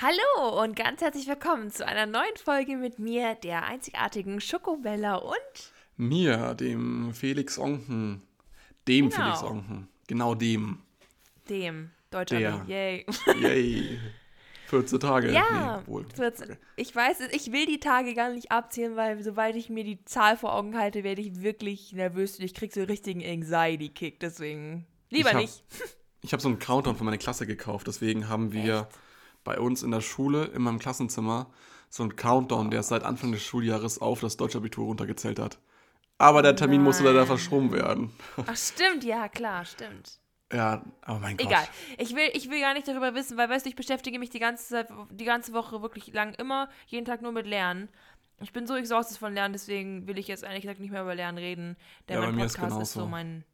Hallo und ganz herzlich willkommen zu einer neuen Folge mit mir, der einzigartigen Schokobella und Mir, dem Felix Onken. Dem Genau. Felix Onken. Genau dem. dem Deutscher. Der. Yay. Yay. 14 Tage. Ja, Nee, wohl. wird's- Okay. ich weiß, es, ich will die Tage gar nicht abzählen, weil sobald ich mir die Zahl vor Augen halte, werde ich wirklich nervös und ich krieg so einen richtigen Anxiety-Kick. Deswegen lieber Ich hab- nicht. Ich habe so einen Countdown für meine Klasse gekauft. Deswegen haben wir bei uns in der Schule, in meinem Klassenzimmer, so einen Countdown, der seit Anfang des Schuljahres auf das deutsche Abitur runtergezählt hat. Aber der Termin musste leider nein. verschoben werden. Ach, stimmt, ja, klar, stimmt. Ja, aber mein Gott. Egal. Ich will, ich will gar nicht darüber wissen, weil, weißt du, ich beschäftige mich die ganze Zeit, die ganze Woche wirklich lang immer, jeden Tag nur mit Lernen. Ich bin so exhausted von Lernen, deswegen will ich jetzt ehrlich gesagt nicht mehr über Lernen reden. Denn Ja, bei mein mir ist Podcast ist, so mein.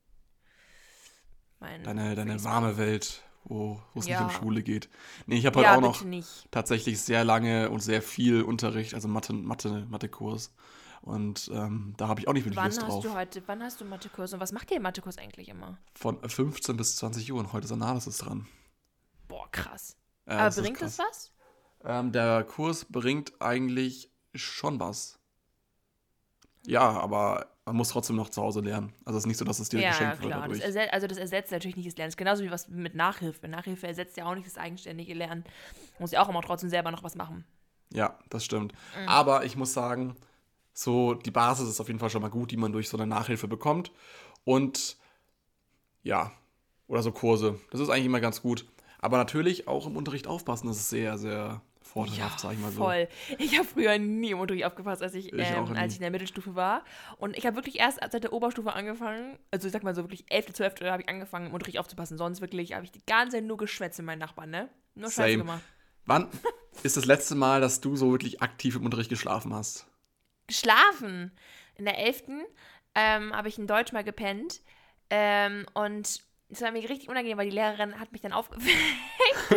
mein Deine, deine warme Welt, wo es Ja. nicht um Schule geht. Nee, ich habe heute Ja, auch noch nicht. tatsächlich sehr lange und sehr viel Unterricht, also Mathe, Mathe, Mathekurs. Und ähm, da habe ich auch nicht wirklich Wann Lust hast drauf. du heute, wann hast du Mathekurs und was macht ihr im Mathekurs eigentlich immer? Von 15 bis 20 Uhr und heute ist Analysis dran. Boah, krass. Ja, Aber das bringt das krass. was? Ähm, der Kurs bringt eigentlich schon was. Ja, aber man muss trotzdem noch zu Hause lernen. Also es ist nicht so, dass es dir Ja, geschenkt wird klar. Das dadurch. erset, also das ersetzt natürlich nicht das Lernen. Das ist genauso wie was mit Nachhilfe. Nachhilfe ersetzt ja auch nicht das eigenständige Lernen. Muss ja auch immer trotzdem selber noch was machen. Ja, das stimmt. Mhm. Aber ich muss sagen, so die Basis ist auf jeden Fall schon mal gut, die man durch so eine Nachhilfe bekommt. Und ja, oder so Kurse. Das ist eigentlich immer ganz gut. Aber natürlich auch im Unterricht aufpassen, das ist sehr, sehr vorteilhaft, sag ich mal so. Voll. Ich habe früher nie im Unterricht aufgepasst, als ich, Ich ähm, als ich in der Mittelstufe war. Und ich habe wirklich erst seit der Oberstufe angefangen, also ich sag mal so wirklich 11., 12. habe ich angefangen, im Unterricht aufzupassen. Sonst wirklich habe ich die ganze Zeit nur geschwätzt mit meinen Nachbarn, ne? Nur Scheiße Same. gemacht. Wann ist das letzte Mal, dass du so wirklich aktiv im Unterricht geschlafen hast? Geschlafen. In der 11. Ähm, habe ich in Deutsch mal gepennt. Ähm, und es war mir richtig unangenehm, weil die Lehrerin hat mich dann aufgeweckt.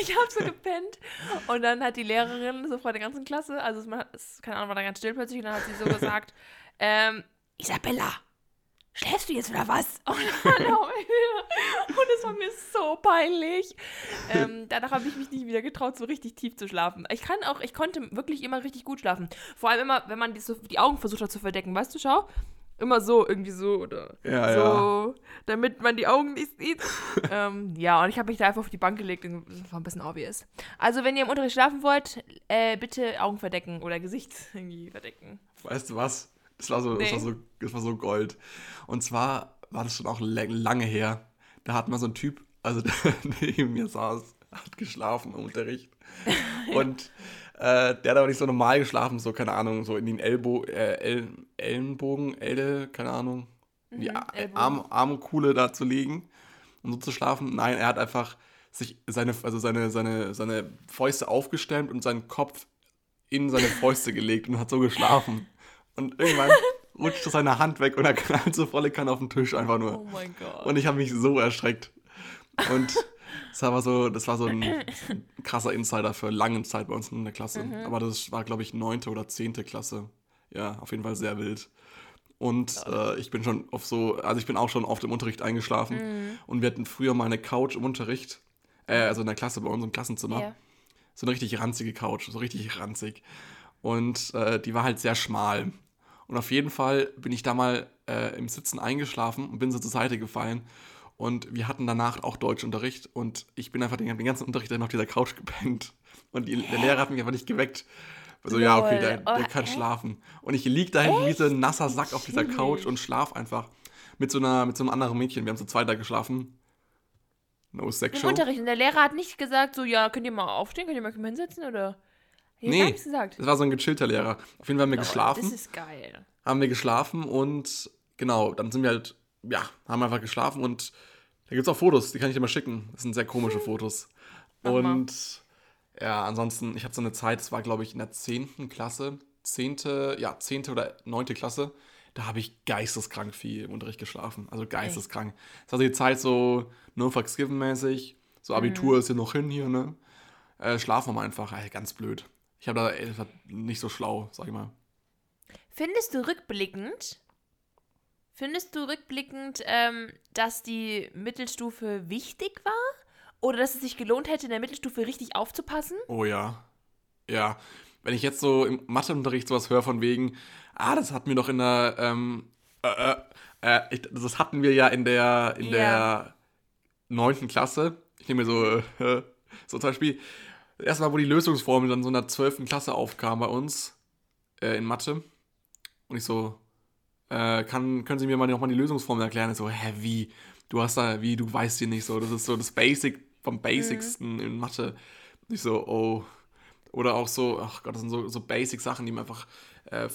ich habe so gepennt. Und dann hat die Lehrerin so vor der ganzen Klasse, also es, man es, keine Ahnung, war da ganz still plötzlich, und dann hat sie so gesagt, ähm, Isabella, schläfst du jetzt oder was? Und, dann, und es war mir so peinlich. Ähm, danach habe ich mich nicht wieder getraut, so richtig tief zu schlafen. Ich kann auch, ich konnte wirklich immer richtig gut schlafen. Vor allem immer, wenn man die, so, die Augen versucht hat zu verdecken, weißt du, schau? Immer so, irgendwie so oder Ja, so, damit man die Augen nicht sieht. ähm, ja, und ich habe mich da einfach auf die Bank gelegt und das war ein bisschen obvious. Also, wenn ihr im Unterricht schlafen wollt, äh, bitte Augen verdecken oder Gesicht irgendwie verdecken. Weißt du was? Das war so, das Nee. war so, das war so Gold. Und zwar war das schon auch la- lange her. Da hat mal so ein Typ, also der neben mir saß, hat geschlafen im Unterricht. Und äh, der hat aber nicht so normal geschlafen, so, keine Ahnung, so in den Elbo, äh, El Ellenbogen, Elle, keine Ahnung, die Mhm, Ellbogen. Arm Armkuhle da zu legen und so zu schlafen. Nein, er hat einfach sich seine, also seine, seine, seine Fäuste aufgestemmt und seinen Kopf in seine Fäuste gelegt und hat so geschlafen. Und irgendwann rutschte seine Hand weg und er knallt so volle Kanne auf den Tisch einfach nur. Oh mein Gott. Und ich habe mich so erschreckt. Und das war so, das war so ein krasser Insider für lange Zeit bei uns in der Klasse. Mhm. Aber das war, glaube ich, neunte oder zehnte Klasse. Ja, auf jeden Fall sehr wild. Und äh, ich bin schon auf so, also ich bin auch schon oft im Unterricht eingeschlafen. Mhm. Und wir hatten früher mal eine Couch im Unterricht, äh, also in der Klasse bei uns im Klassenzimmer Ja. so eine richtig ranzige Couch, so richtig ranzig. Und äh, die war halt sehr schmal. Und auf jeden Fall bin ich da mal äh, im Sitzen eingeschlafen und bin so zur Seite gefallen. Und wir hatten danach auch Deutschunterricht und ich bin einfach den, den ganzen Unterricht dann auf dieser Couch gepennt. Und die, der Lehrer hat mich einfach nicht geweckt. So, ja, okay, Lol. der, der Oh, kann echt? schlafen. Und ich lieg da hinten wie so ein nasser Sack auf dieser Couch und schlaf einfach. Mit so, einer, mit so einem anderen Mädchen. Wir haben so zweiter geschlafen. No Im sexual. Unterricht. Und der Lehrer hat nicht gesagt, so, ja, könnt ihr mal aufstehen, könnt ihr mal hinsetzen oder? Nee, Nee. nichts gesagt. Das war so ein gechillter Lehrer. Auf jeden Fall haben wir Oh, geschlafen. Das ist geil. haben wir geschlafen und genau, dann sind wir halt, ja, haben einfach geschlafen und da gibt es auch Fotos, die kann ich dir mal schicken. Das sind sehr komische Fotos. Mach mal. Und ja, ansonsten, ich hatte so eine Zeit, das war glaube ich in der 10. Klasse, 10., ja, 10. oder 9. Klasse, da habe ich geisteskrank viel im Unterricht geschlafen. Also geisteskrank. Das war die Zeit so No Fucks Given mäßig, so Abitur Mhm. ist ja noch hin hier, ne? Äh, schlafen wir mal einfach, ey, ganz blöd. Ich habe da, ey, nicht so schlau, sag ich mal. Findest du rückblickend, findest du rückblickend, ähm, dass die Mittelstufe wichtig war? Oder dass es sich gelohnt hätte, in der Mittelstufe richtig aufzupassen? Oh ja. Ja. Wenn ich jetzt so im Matheunterricht sowas höre von wegen, ah, das hatten wir doch in der, ähm, äh, äh, äh, ich, das hatten wir ja in der, in der neunten Klasse. Ich nehme mir so, äh, so zum Beispiel, erstmal, wo die Lösungsformel dann so in der zwölften Klasse aufkam bei uns, äh, in Mathe. Und ich so, äh, kann, können Sie mir mal nochmal die Lösungsformel erklären? Ich so, hä, wie? Du hast da, wie, du weißt die nicht so. Das ist so das Basic vom Basicsten in Mathe. Ich so, oh. Oder auch so, ach Gott, das sind so, so Basic-Sachen, die man einfach äh,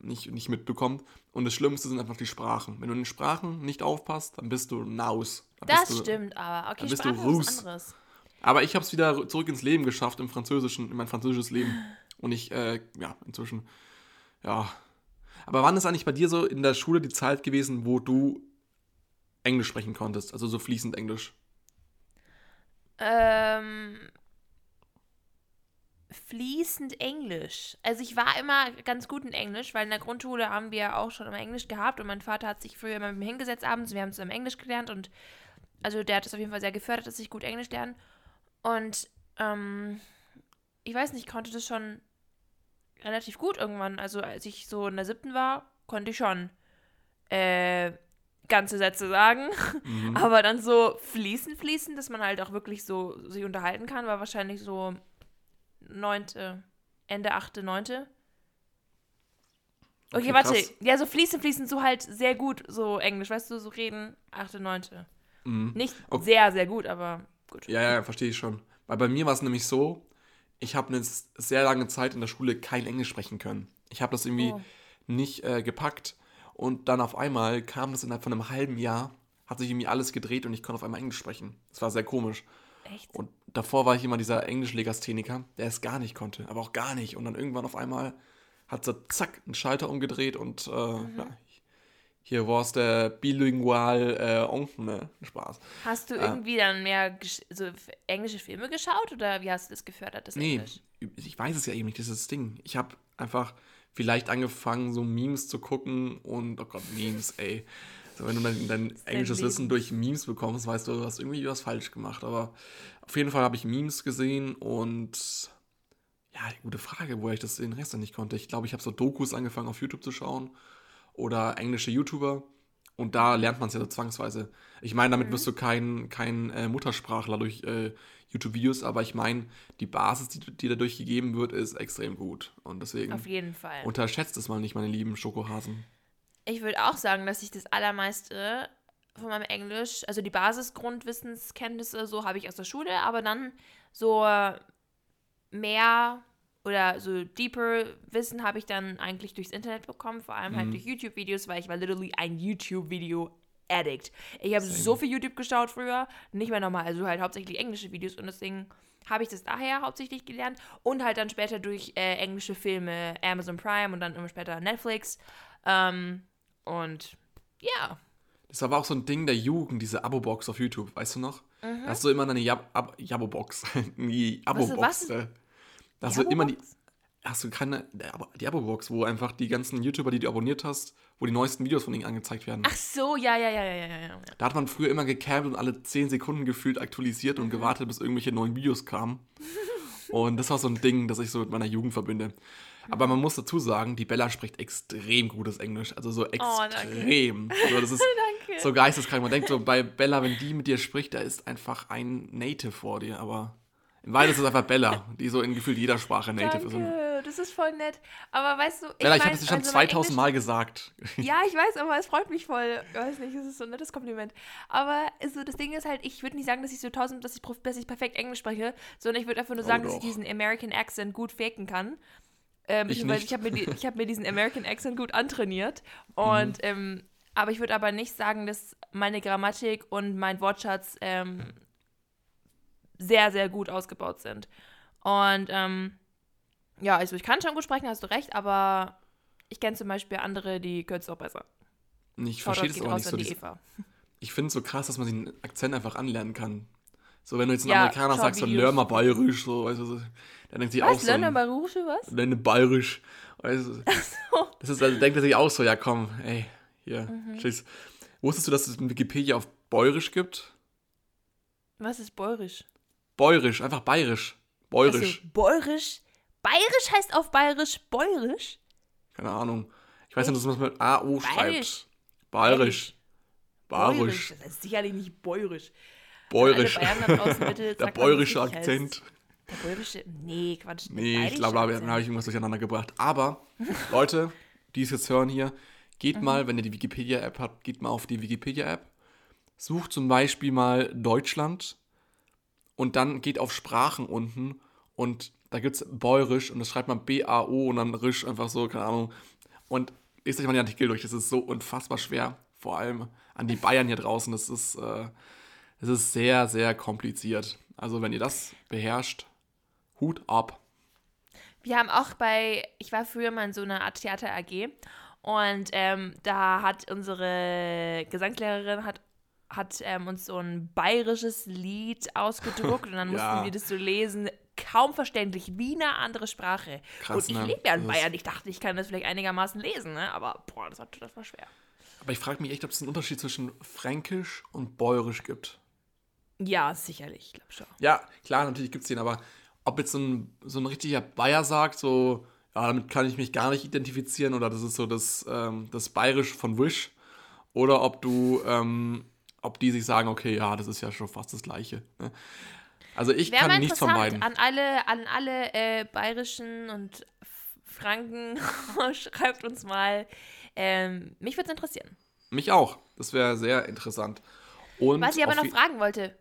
nicht, nicht mitbekommt. Und das Schlimmste sind einfach die Sprachen. Wenn du in den Sprachen nicht aufpasst, dann bist du naus. Das du, stimmt, aber okay, dann bist du Sprache was Rus. anderes. Aber ich habe es wieder zurück ins Leben geschafft, im Französischen, in mein französisches Leben. Und ich, äh, ja, inzwischen, ja. Aber wann ist eigentlich bei dir so in der Schule die Zeit gewesen, wo du Englisch sprechen konntest? Also so fließend Englisch? Ähm, fließend Englisch. Also ich war immer ganz gut in Englisch, weil in der Grundschule haben wir auch schon immer Englisch gehabt und mein Vater hat sich früher immer mit mir hingesetzt abends. Wir haben zusammen Englisch gelernt und also der hat es auf jeden Fall sehr gefördert, dass ich gut Englisch lerne. Und ähm, ich weiß nicht, ich konnte das schon relativ gut irgendwann. Also als ich so in der siebten war, konnte ich schon äh, ganze Sätze sagen. Mhm. Aber dann so fließen, fließen, dass man halt auch wirklich so sich unterhalten kann, war wahrscheinlich so neunte, Ende achte, neunte. Okay, Okay, warte. krass. Ja, so fließen, fließen, so halt sehr gut, so Englisch, weißt du, so reden, achte, neunte. Mhm. Nicht Okay. sehr, sehr gut, aber gut. Ja, ja, verstehe ich schon. Weil bei mir war es nämlich so, ich habe eine sehr lange Zeit in der Schule kein Englisch sprechen können. Ich habe das irgendwie Oh. nicht äh, gepackt. Und dann auf einmal kam das innerhalb von einem halben Jahr, hat sich irgendwie alles gedreht und ich konnte auf einmal Englisch sprechen. Das war sehr komisch. Echt? Und davor war ich immer dieser Englischlegastheniker, der es gar nicht konnte, aber auch gar nicht. Und dann irgendwann auf einmal hat so zack einen Schalter umgedreht und äh, Mhm. ja, hier war es der bilingual äh, Onkel, ne? Spaß. Hast du Ah. irgendwie dann mehr so englische Filme geschaut oder wie hast du das gefördert, das Nee, Englisch? ich weiß es ja eben nicht, das ist das Ding. Ich habe einfach vielleicht angefangen, so Memes zu gucken und, oh Gott, Memes, ey. So, wenn du dein, dein englisches. Wissen durch Memes bekommst, weißt du, du hast irgendwie was falsch gemacht. Aber auf jeden Fall habe ich Memes gesehen und ja, gute Frage, wo ich das den Rest dann nicht konnte. Ich glaube, ich habe so Dokus angefangen auf YouTube zu schauen oder englische YouTuber und da lernt man es ja so zwangsweise. Ich meine, damit wirst du kein, kein äh, Muttersprachler durch äh, YouTube-Videos, aber ich meine, die Basis, die, die dadurch gegeben wird, ist extrem gut. Und deswegen Auf jeden Fall. unterschätzt es mal nicht, meine lieben Schokohasen. Ich würde auch sagen, dass ich das allermeiste von meinem Englisch, also die Basisgrundwissenskenntnisse, so habe ich aus der Schule, aber dann so mehr oder so deeper Wissen habe ich dann eigentlich durchs Internet bekommen, vor allem halt durch YouTube-Videos, weil ich war literally ein YouTube-Video-Addict. Ich habe so viel YouTube geschaut früher, nicht mehr normal, also halt hauptsächlich englische Videos und deswegen habe ich das daher hauptsächlich gelernt und halt dann später durch äh, englische Filme, Amazon Prime und dann immer später Netflix. Ähm, und ja, Das war aber auch so ein Ding der Jugend, diese Abo-Box auf YouTube, weißt du noch? Da hast du immer eine Jab Ab Jabo-Box. die Abo-Box. was? äh, Hast du immer die. Hast du keine. Die Abo-Box, wo einfach die ganzen YouTuber, die du abonniert hast, wo die neuesten Videos von ihnen angezeigt werden. Ach so, ja, ja, ja, ja, ja. Da hat man früher immer gecampt und alle 10 Sekunden gefühlt aktualisiert Mhm. und gewartet, bis irgendwelche neuen Videos kamen. und das war so ein Ding, das ich so mit meiner Jugend verbinde. Aber Mhm. man muss dazu sagen, die Bella spricht extrem gutes Englisch. Also so Oh, extrem. also das ist so geisteskrank. Man denkt so, bei Bella, wenn die mit dir spricht, da ist einfach ein Native vor dir. Aber in Wahrheit ist es einfach Bella, die so in gefühlt jeder Sprache Native ist. Danke, das ist voll nett. Aber weißt du, ich, Bella, ich habe dir schon also mein 2000 Mal gesagt. Ja, ich weiß, aber es freut mich voll. Ich weiß nicht, es ist so ein nettes Kompliment. Aber also, das Ding ist halt, ich würde nicht sagen, dass ich so tausend, dass ich, dass ich perfekt Englisch spreche, sondern ich würde einfach nur Oh, sagen, dass ich diesen American Accent gut faken kann. Ähm, Ich weil ich habe mir, die- ich hab mir diesen American Accent gut antrainiert. Und, Mhm. ähm, aber ich würde aber nicht sagen, dass meine Grammatik und mein Wortschatz ähm, sehr, sehr gut ausgebaut sind. Und ähm, ja, also ich kann schon gut sprechen, hast du recht, aber ich kenne zum Beispiel andere, die können es auch besser. Ich verstehe das raus nicht so. die dies- Eva. Ich finde es so krass, dass man den Akzent einfach anlernen kann. So, wenn du jetzt einen Ja, Amerikaner sagst, so lern mal bayerisch, so, weißt du, so, dann denkt sich auch so. Lernen ein- bei Rusche was? Lerne bayerisch. Weißt du, das ist, also denkt er sich auch so, ja komm, ey, hier, Mhm. tschüss. Wusstest du, dass es in Wikipedia auf Bäuerisch gibt? Was ist bäuerisch? Bäuerisch, einfach bayerisch. Bäuerisch. Also, bäuerisch? Bayerisch heißt auf bayerisch bäuerisch? Keine Ahnung. Ich weiß nicht, dass man es mit AO schreibt. Bayerisch. Bayerisch. Das ist sicherlich nicht bäuerisch. Bäuerisch. Bitte, Der bäuerische. Akzent. Der bäuerische? Nee, Quatsch. Nee, ich glaube, da habe ich irgendwas durcheinander gebracht. Aber, Leute, die es jetzt hören hier, geht Mhm. mal, wenn ihr die Wikipedia-App habt, geht mal auf die Wikipedia-App, sucht zum Beispiel mal Deutschland und dann geht auf Sprachen unten und da gibt es Bäuerisch und das schreibt man B-A-O und dann Risch, einfach so, keine Ahnung. Und lest euch mal den Artikel durch, das ist so unfassbar schwer. Vor allem an die Bayern hier draußen, das ist, äh, das ist sehr, sehr kompliziert. Also wenn ihr das beherrscht, Hut ab. Wir haben auch bei, ich war früher mal in so einer Art Theater AG und ähm, da hat unsere Gesangslehrerin hat, hat ähm, uns so ein bayerisches Lied ausgedruckt und dann mussten Ja. wir das so lesen. Kaum verständlich, wie eine andere Sprache. Krass, und ich ne? lebe ja in Bayern. Ich dachte, ich kann das vielleicht einigermaßen lesen, ne? aber boah, das war, das war schwer. Aber ich frage mich echt, ob es einen Unterschied zwischen Fränkisch und Bäuerisch gibt. Ja, sicherlich, ich glaube schon. Ja, klar, natürlich gibt es den, aber ob jetzt so ein, so ein richtiger Bayer sagt, so, ja, damit kann ich mich gar nicht identifizieren oder das ist so das, ähm, das Bayerisch von Wish oder ob du, ähm, ob die sich sagen, okay, ja, das ist ja schon fast das Gleiche. Ne? Also ich Wäre kann nichts interessant, an alle, an alle äh, bayerischen und Franken, schreibt uns mal. Ähm, mich würde es interessieren. Mich auch. Das wäre sehr interessant. Und Was ich aber noch fragen wollte.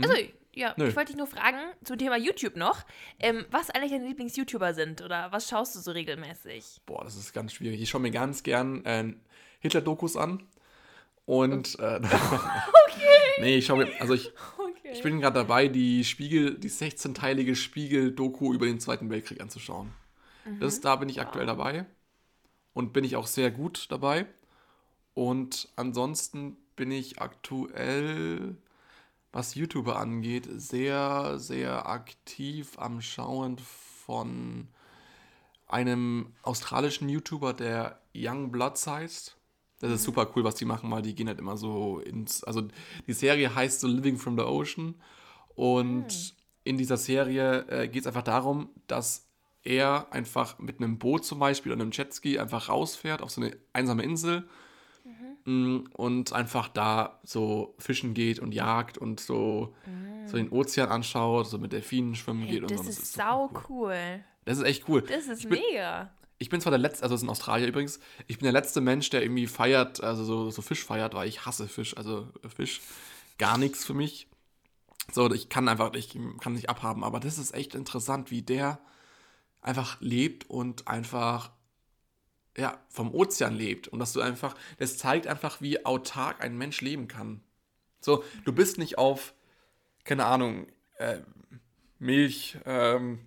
Also, ja, Nö. ich wollte dich nur fragen zum Thema YouTube noch, ähm, was eigentlich deine Lieblings-YouTuber sind oder was schaust du so regelmäßig? Boah, das ist ganz schwierig. Ich schaue mir ganz gern äh, Hitler-Dokus an. Und äh, nee, ich schaue mir, also ich, Okay. ich bin gerade dabei, die Spiegel, die 16-teilige Spiegel-Doku über den Zweiten Weltkrieg anzuschauen. Das, da bin ich aktuell dabei. Und bin ich auch sehr gut dabei. Und ansonsten bin ich aktuell, was YouTuber angeht, sehr, sehr aktiv am Schauen von einem australischen YouTuber, der Young Bloods heißt. Das ist super cool, was die machen, weil die gehen halt immer so ins. Also die Serie heißt so Living from the Ocean. Und in dieser Serie äh, geht es einfach darum, dass er einfach mit einem Boot zum Beispiel oder einem Jetski einfach rausfährt auf so eine einsame Insel mm, und einfach da so fischen geht und jagt und so, so den Ozean anschaut, so mit Delfinen schwimmen Hey, geht und das so. ist super sau cool. cool. Das ist echt cool. Das ist bin, mega. Ich bin zwar der letzte, also es ist in Australien übrigens, ich bin der letzte Mensch, der irgendwie feiert, also so, so Fisch feiert, weil ich hasse Fisch, also äh, Fisch, gar nichts für mich. So, ich kann einfach, ich kann nicht abhaben, aber das ist echt interessant, wie der einfach lebt und einfach, ja, vom Ozean lebt. Und dass du einfach, das zeigt einfach, wie autark ein Mensch leben kann. So, du bist nicht auf, keine Ahnung, äh, Milch, ähm,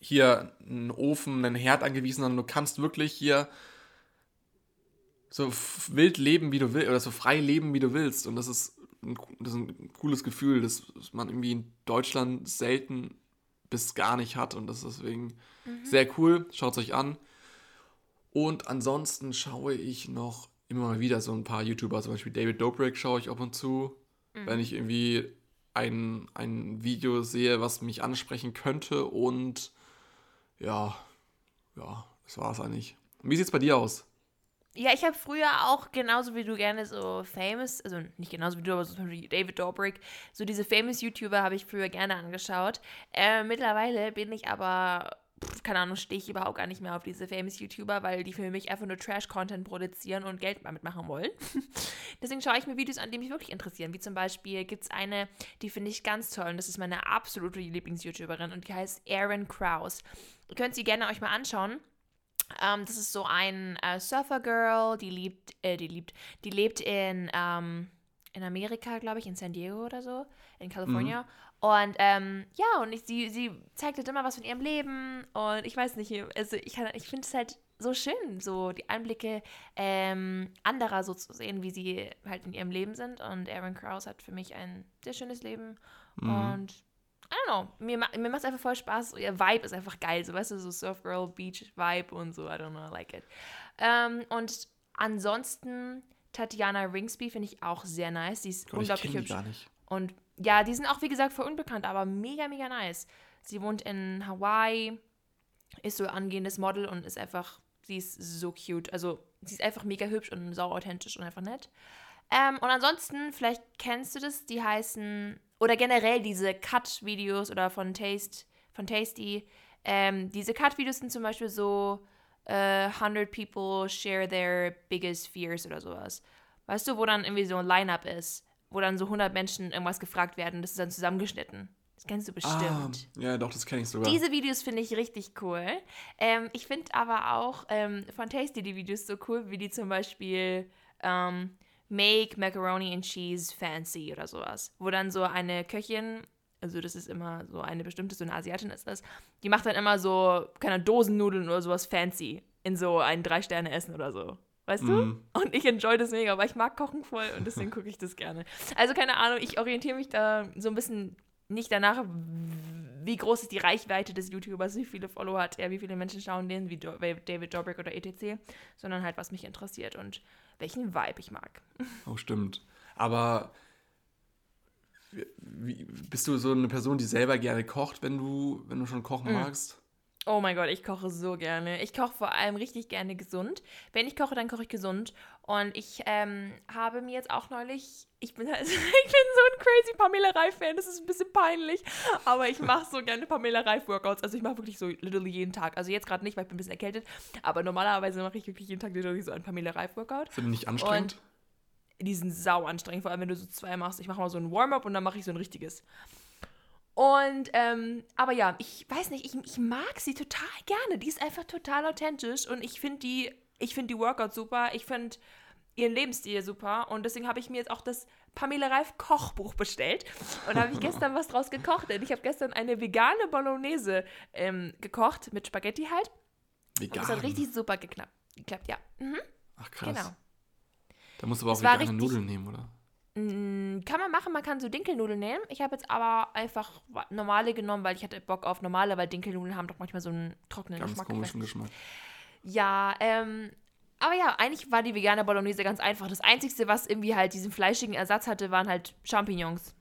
hier einen Ofen, einen Herd angewiesen, sondern du kannst wirklich hier so wild leben, wie du willst, oder so frei leben, wie du willst. Und das ist ein, das ist ein cooles Gefühl, das man irgendwie in Deutschland selten bis gar nicht hat. Und das ist deswegen sehr cool. Schaut es euch an. Und ansonsten schaue ich noch immer mal wieder so ein paar YouTuber, zum Beispiel David Dobrik schaue ich ab und zu, wenn ich irgendwie ein, ein Video sehe, was mich ansprechen könnte. Und ja, ja, das war es eigentlich. Und wie es bei dir aus? Ja, ich habe früher auch genauso wie du gerne so famous, also nicht genauso wie du, aber so zum Beispiel David Dobrik, so diese famous YouTuber habe ich früher gerne angeschaut. Äh, mittlerweile bin ich aber, pff, keine Ahnung, stehe ich überhaupt gar nicht mehr auf diese famous YouTuber, weil die für mich einfach nur Trash-Content produzieren und Geld damit machen wollen. Deswegen schaue ich mir Videos an, die mich wirklich interessieren. Wie zum Beispiel gibt es eine, die finde ich ganz toll und das ist meine absolute Lieblings-YouTuberin und die heißt Erin Kraus. Ihr könnt sie gerne euch mal anschauen. Ähm, das ist so ein äh, Surfer-Girl, die liebt, äh, die liebt, die lebt in, ähm, in Amerika, glaube ich, in San Diego oder so, in California. Und ähm, ja, und ich, sie, sie zeigt halt immer was von ihrem Leben und ich weiß nicht, also ich, kann- ich finde es halt so schön, so die Einblicke ähm, anderer so zu sehen, wie sie halt in ihrem Leben sind. Und Aaron Krause hat für mich ein sehr schönes Leben und I don't know. Mir, ma mir macht es einfach voll Spaß. Ihr Vibe ist einfach geil. So, weißt du, so Surf Girl, Beach Vibe und so. I don't know, I like it. Ähm, und ansonsten Tatjana Ringsby finde ich auch sehr nice. Sie ist Gott, ich unglaublich die hübsch. gar nicht. Und ja, die sind auch, wie gesagt, voll unbekannt, aber mega, mega nice. Sie wohnt in Hawaii, ist so angehendes Model und ist einfach, sie ist so cute. Also, sie ist einfach mega hübsch und sau authentisch und einfach nett. Ähm, und ansonsten, vielleicht kennst du das, die heißen, oder generell diese Cut-Videos oder von Taste, von Tasty. Ähm, diese Cut-Videos sind zum Beispiel so äh, 100 people share their biggest fears oder sowas. Weißt du, wo dann irgendwie so ein Line-Up ist, wo dann so 100 Menschen irgendwas gefragt werden, das ist dann zusammengeschnitten. Das kennst du bestimmt. Ah, ja, doch, das kenne ich sogar. Diese Videos finde ich richtig cool. Ähm, ich finde aber auch ähm, von Tasty die Videos so cool, wie die zum Beispiel ähm, Make Macaroni and Cheese Fancy oder sowas. Wo dann so eine Köchin, also das ist immer so eine bestimmte, so eine Asiatin ist das, die macht dann immer so, keine Dosennudeln oder sowas fancy in so ein Drei-Sterne-Essen oder so. Weißt du? Mhm. Und ich enjoy das mega, weil ich mag Kochen voll und deswegen gucke ich das gerne. Also keine Ahnung, ich orientiere mich da so ein bisschen nicht danach, wie groß ist die Reichweite des YouTubers, wie viele Follower hat er, wie viele Menschen schauen den, wie David Dobrik oder etc., sondern halt, was mich interessiert und welchen Vibe ich mag. Oh, stimmt. Aber wie, bist du so eine Person, die selber gerne kocht, wenn du, wenn du schon kochen Mhm. magst? Oh mein Gott, ich koche so gerne. Ich koche vor allem richtig gerne gesund. Wenn ich koche, dann koche ich gesund. Und ich ähm, habe mir jetzt auch neulich, ich bin halt, ich bin so ein crazy Pamela Reif-Fan, das ist ein bisschen peinlich, aber ich mache so gerne Pamela Reif-Workouts. Also ich mache wirklich so literally jeden Tag. Also jetzt gerade nicht, weil ich bin ein bisschen erkältet, aber normalerweise mache ich wirklich jeden Tag literally so ein Pamela Reif-Workout. Sind die nicht anstrengend? Die sind sau anstrengend, vor allem wenn du so zwei machst. Ich mache mal so ein Warm-up und dann mache ich so ein richtiges. Und, ähm, aber ja, ich weiß nicht, ich, ich mag sie total gerne. Die ist einfach total authentisch und ich finde die, ich finde die Workouts super. Ich finde ihren Lebensstil super und deswegen habe ich mir jetzt auch das Pamela Reif Kochbuch bestellt und habe ich gestern was draus gekocht. Und ich habe gestern eine vegane Bolognese ähm, gekocht mit Spaghetti halt. Und Vegan. das hat richtig super geklappt. geklappt ja. Mhm, Ach krass. genau. Da musst du aber auch Es vegane Nudeln nehmen, oder? Mm, Kann man machen, man kann so Dinkelnudeln nehmen. Ich habe jetzt aber einfach normale genommen, weil ich hatte Bock auf normale, weil Dinkelnudeln haben doch manchmal so einen trockenen Ganz Geschmack. komischen Geschmack. Ja, ähm, aber ja, eigentlich war die vegane Bolognese ganz einfach. Das Einzige, was irgendwie halt diesen fleischigen Ersatz hatte, waren halt Champignons.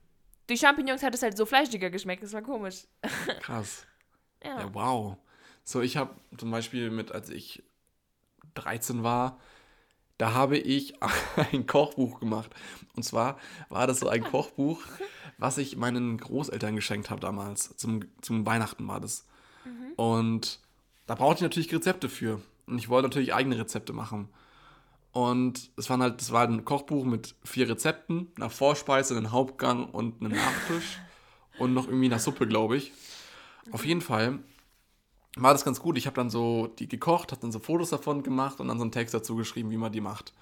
Durch Champignons hat es halt so fleischiger geschmeckt, das war komisch. Krass. Ja. Ja, wow. So, ich habe zum Beispiel mit, als ich 13 war, da habe ich ein Kochbuch gemacht. Und zwar war das so ein Kochbuch, was ich meinen Großeltern geschenkt habe damals. Zum, zum Weihnachten war das. Und da brauchte ich natürlich Rezepte für. Und ich wollte natürlich eigene Rezepte machen. Und es waren halt, das war ein Kochbuch mit vier Rezepten, einer Vorspeise, einem Hauptgang und einem Nachtisch. und noch irgendwie einer Suppe, glaube ich. Auf jeden Fall war das ganz gut. Ich habe dann so die gekocht, habe dann so Fotos davon gemacht und dann so einen Text dazu geschrieben, wie man die macht.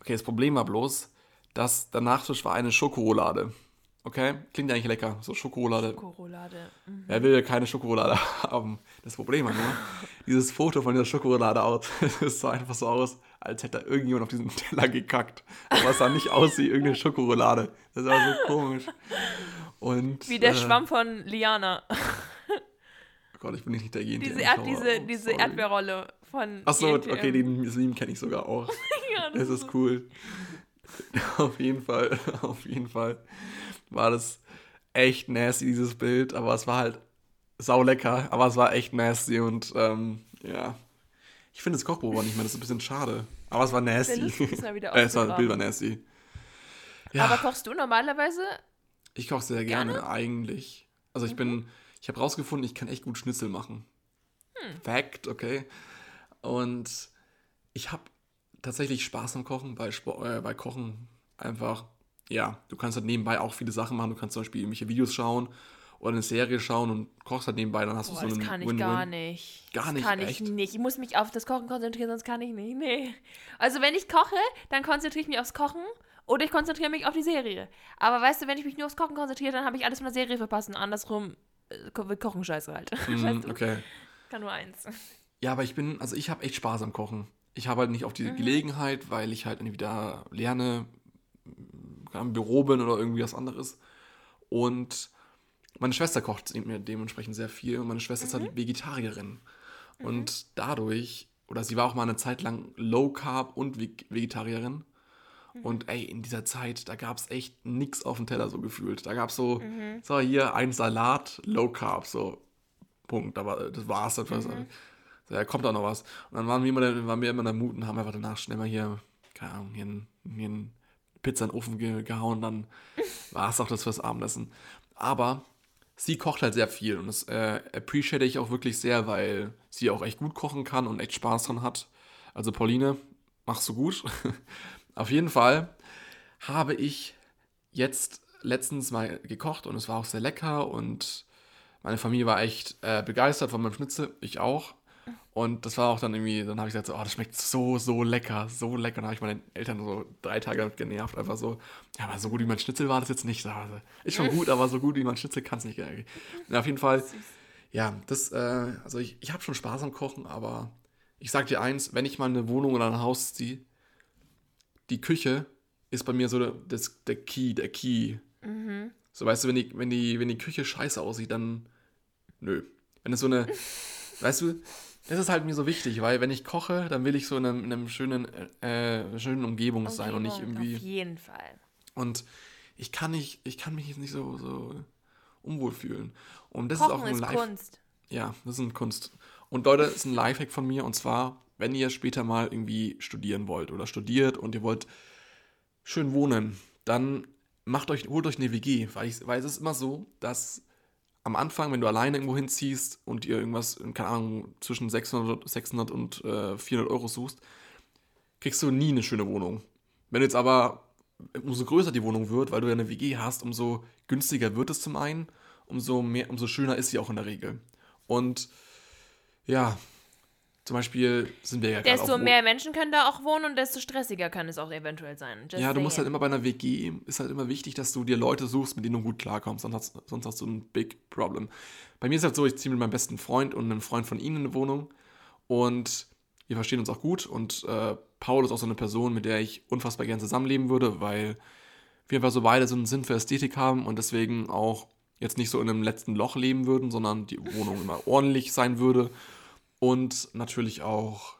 Okay, das Problem war bloß, dass der Nachtisch war eine Schokolade. Okay, klingt eigentlich lecker, so Schokolade. Schokolade. Mhm. Wer will keine Schokolade haben? Das Problem war nur, dieses Foto von dieser Schokolade aus, es sah einfach so aus, als hätte da irgendjemand auf diesen Teller gekackt. Aber es sah nicht aus wie irgendeine Schokolade. Das war so komisch. Und, Wie der äh, Schwamm von Liana. Oh Gott, ich bin nicht der Diese, Erd, diese, diese Erdbeere. Erdbeerrolle von Achso, okay, den Meme kenne ich sogar auch. ja, Das ist cool. Auf jeden Fall, auf jeden Fall war das echt nasty, dieses Bild. Aber es war halt sau lecker, aber es war echt nasty und ähm, ja. Ich finde das Kochbuch war nicht mehr, das ist ein bisschen schade. Aber es war nasty. das äh, es war, das Bild war nasty. Ja, Aber kochst du normalerweise? ich koche sehr gerne, eigentlich. Also ich bin, ich habe rausgefunden, ich kann echt gut Schnitzel machen. Fact, okay. Und ich habe tatsächlich Spaß am Kochen, bei, Spo äh, bei Kochen einfach, ja, du kannst halt nebenbei auch viele Sachen machen. Du kannst zum Beispiel irgendwelche Videos schauen oder eine Serie schauen und kochst halt nebenbei, dann hast du Boah, so das einen kann ich Win-Win. gar nicht. Gar das nicht, kann ich echt? nicht. Ich muss mich auf das Kochen konzentrieren, sonst kann ich nicht. Nee. Also wenn ich koche, dann konzentriere ich mich aufs Kochen oder ich konzentriere mich auf die Serie. Aber weißt du, wenn ich mich nur aufs Kochen konzentriere, dann habe ich alles von der Serie verpasst und andersrum äh, ko- wird Kochen scheiße halt. Mhm, du? okay. Kann nur eins. Ja, aber ich bin, also ich habe echt Spaß am Kochen. Ich habe halt nicht auf die Mhm. Gelegenheit, weil ich halt entweder lerne, im Büro bin oder irgendwie was anderes. Und meine Schwester kocht mir dementsprechend sehr viel und meine Schwester ist Mhm. halt Vegetarierin. Und dadurch, oder sie war auch mal eine Zeit lang Low Carb und Veg- Vegetarierin. Mhm. Und ey, in dieser Zeit, da gab es echt nichts auf dem Teller so gefühlt. Da gab es so, Mhm. so hier ein Salat, Low Carb, so Punkt. Aber das war's. Das war's. Mhm. So, ja, kommt auch noch was. Und dann waren wir immer, waren wir immer in der Mut und haben einfach danach schnell mal hier, keine Ahnung, hier, ein, hier ein Pizza in den Ofen ge gehauen. Dann war es auch das fürs Abendessen. Aber sie kocht halt sehr viel und das äh, appreciate ich auch wirklich sehr, weil sie auch echt gut kochen kann und echt Spaß dran hat. Also Pauline, machst du gut. Auf jeden Fall habe ich jetzt letztens mal gekocht und es war auch sehr lecker und meine Familie war echt äh, begeistert von meinem Schnitzel, ich auch. Und das war auch dann irgendwie, dann habe ich gesagt, so, oh, das schmeckt so, so lecker, so lecker. Dann habe ich meine Eltern so drei Tage damit genervt, einfach so, ja, aber so gut wie mein Schnitzel war das jetzt nicht. Also, ist schon gut, aber so gut wie mein Schnitzel kann es nicht. Ja, auf jeden Fall, ja, das, äh, also ich, ich habe schon Spaß am Kochen, aber ich sag dir eins, wenn ich mal eine Wohnung oder ein Haus ziehe, die Küche ist bei mir so der, das, der Key, der Key. So, weißt du, wenn die, wenn, die, wenn die Küche scheiße aussieht, dann nö. Wenn es so eine, weißt du, das ist halt mir so wichtig, weil wenn ich koche, dann will ich so in einem, in einem schönen, äh, schönen Umgebung sein und nicht Umgebung, irgendwie. Auf jeden Fall. Und ich kann nicht, ich kann mich jetzt nicht so, so unwohl fühlen. Und das Kochen ist auch ein ist Live. Kunst. Ja, das ist eine Kunst. Und Leute, das ist ein Lifehack von mir. Und zwar, wenn ihr später mal irgendwie studieren wollt oder studiert und ihr wollt schön wohnen, dann macht euch, holt euch eine WG. Weil, ich, weil es ist immer so, dass am Anfang, wenn du alleine irgendwo hinziehst und ihr irgendwas, keine Ahnung, zwischen 600, 600 und äh, 400 Euro suchst, kriegst du nie eine schöne Wohnung. Wenn jetzt aber, umso größer die Wohnung wird, weil du ja eine WG hast, umso günstiger wird es zum einen, umso mehr, umso schöner ist sie auch in der Regel. Und ja, zum Beispiel sind wir ja gerade Desto mehr Menschen können da auch wohnen und desto stressiger kann es auch eventuell sein. Just Ja, du musst halt immer bei einer WG, ist halt immer wichtig, dass du dir Leute suchst, mit denen du gut klarkommst, sonst hast, sonst hast du ein Big Problem. Bei mir ist halt so, ich ziehe mit meinem besten Freund und einem Freund von ihnen in eine Wohnung und wir verstehen uns auch gut und äh, Paul ist auch so eine Person, mit der ich unfassbar gern zusammenleben würde, weil wir einfach so beide so einen Sinn für Ästhetik haben und deswegen auch jetzt nicht so in einem letzten Loch leben würden, sondern die Wohnung immer ordentlich sein würde und natürlich auch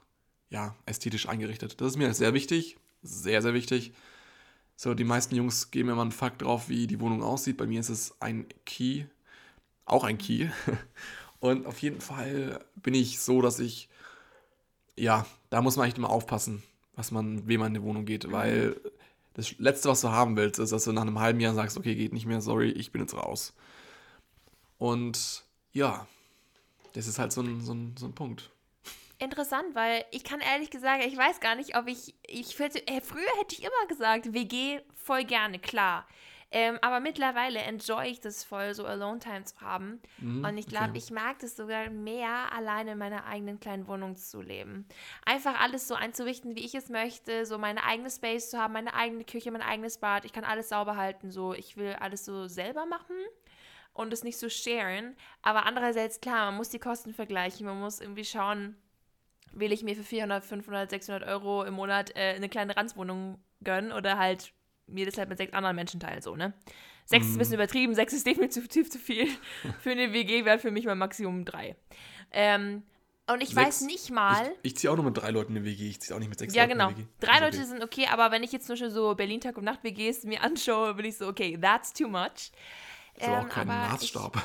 ja, ästhetisch eingerichtet. Das ist mir sehr wichtig, sehr, sehr wichtig. So, die meisten Jungs geben mir mal einen Fakt drauf, wie die Wohnung aussieht. Bei mir ist es ein Key, auch ein Key. Und auf jeden Fall bin ich so, dass ich, ja, da muss man echt immer aufpassen, was man, wem man in die Wohnung geht, weil das Letzte, was du haben willst, ist, dass du nach einem halben Jahr sagst, okay, geht nicht mehr, sorry, ich bin jetzt raus. Und ja, das ist halt so ein, so ein, so ein Punkt. Interessant, weil ich kann ehrlich gesagt, ich weiß gar nicht, ob ich, ich äh, früher hätte ich immer gesagt, WG voll gerne, klar. Ähm, aber mittlerweile enjoy ich das voll, so Alone-Time zu haben. Mhm, Und ich glaube, okay. ich mag das sogar mehr, alleine in meiner eigenen kleinen Wohnung zu leben. Einfach alles so einzurichten, wie ich es möchte, so meine eigene Space zu haben, meine eigene Küche, mein eigenes Bad. Ich kann alles sauber halten, so ich will alles so selber machen und es nicht so sharen. Aber andererseits, klar, man muss die Kosten vergleichen, man muss irgendwie schauen, will ich mir für 400, 500, 600 Euro im Monat äh, eine kleine Ranzwohnung gönnen oder halt mir das halt mit sechs anderen Menschen teilen, so, ne? Sechs ist ein bisschen übertrieben, sechs ist definitiv zu viel. Für eine WG wäre für mich mal Maximum drei. Ähm, und ich Sechs- weiß nicht mal. Ich, ich ziehe auch nur mit drei Leuten in eine WG, ich ziehe auch nicht mit sechs Ja, Leuten genau. in eine WG. Drei Leute okay. sind okay, aber wenn ich jetzt zum Beispiel so Berlin-Tag- und Nacht-WGs mir anschaue, bin ich so, okay, that's too much. Ist Ähm, auch kein Maßstab.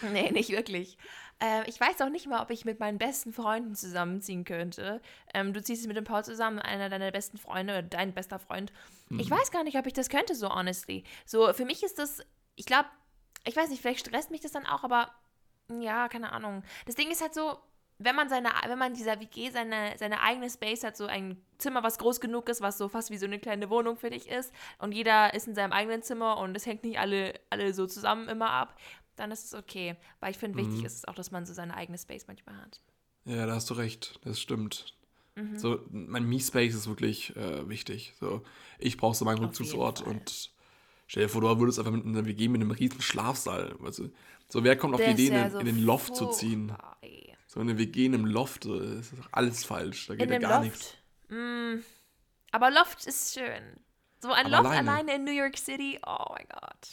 Ich, nee, nicht wirklich. Ähm, ich weiß auch nicht mal, ob ich mit meinen besten Freunden zusammenziehen könnte. Ähm, du ziehst mit dem Paul zusammen, einer deiner besten Freunde oder dein bester Freund. Ich Mhm. weiß gar nicht, ob ich das könnte, so honestly. So, für mich ist das, ich glaube, ich weiß nicht, vielleicht stresst mich das dann auch, aber ja, keine Ahnung. Das Ding ist halt so, wenn man seine, wenn man dieser WG seine, seine eigene Space hat, so ein Zimmer, was groß genug ist, was so fast wie so eine kleine Wohnung für dich ist, und jeder ist in seinem eigenen Zimmer und es hängt nicht alle, alle so zusammen immer ab, dann ist es okay. Weil ich finde, Mhm. wichtig ist es auch, dass man so seine eigene Space manchmal hat. Ja, da hast du recht, das stimmt. Mhm. So, mein Me-Space ist wirklich äh, wichtig. So, ich brauche so meinen Rückzugsort und stell dir vor, du würdest einfach mit einer WG mit einem riesen Schlafsaal. Du? So, wer kommt auf die Idee, in, den- so in den Loft zu ziehen? ey. So eine WG in einem Loft, so, das ist doch alles falsch. Da geht ja gar Loft. nichts. Mm. Aber Loft ist schön. So ein Aber Loft alleine. alleine in New York City, oh mein Gott.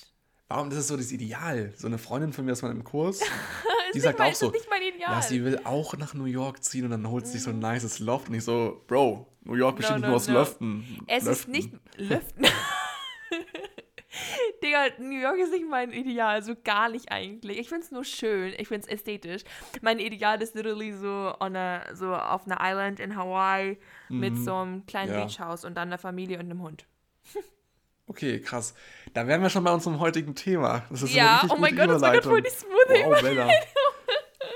Warum, das ist so das Ideal. So eine Freundin von mir aus meinem Kurs, Ist die sagt mein, auch so, ist ja, sie will auch nach New York ziehen und dann holt sie sich so ein nices Loft. Und ich so, Bro, New York besteht No, nicht no, nur aus no. Löften. Es ist Löften. nicht. Löften. Digga, New York ist nicht mein Ideal, so gar nicht eigentlich. Ich find's nur schön, ich find's ästhetisch. Mein Ideal ist literally so, on a, so auf einer Island in Hawaii mit so einem kleinen Mhm. Ja. Beachhaus und dann einer Familie und einem Hund. Okay, krass. Da wären wir schon bei unserem heutigen Thema. Das ist Ja, oh mein Gott, das war gerade voll die smooth Wow.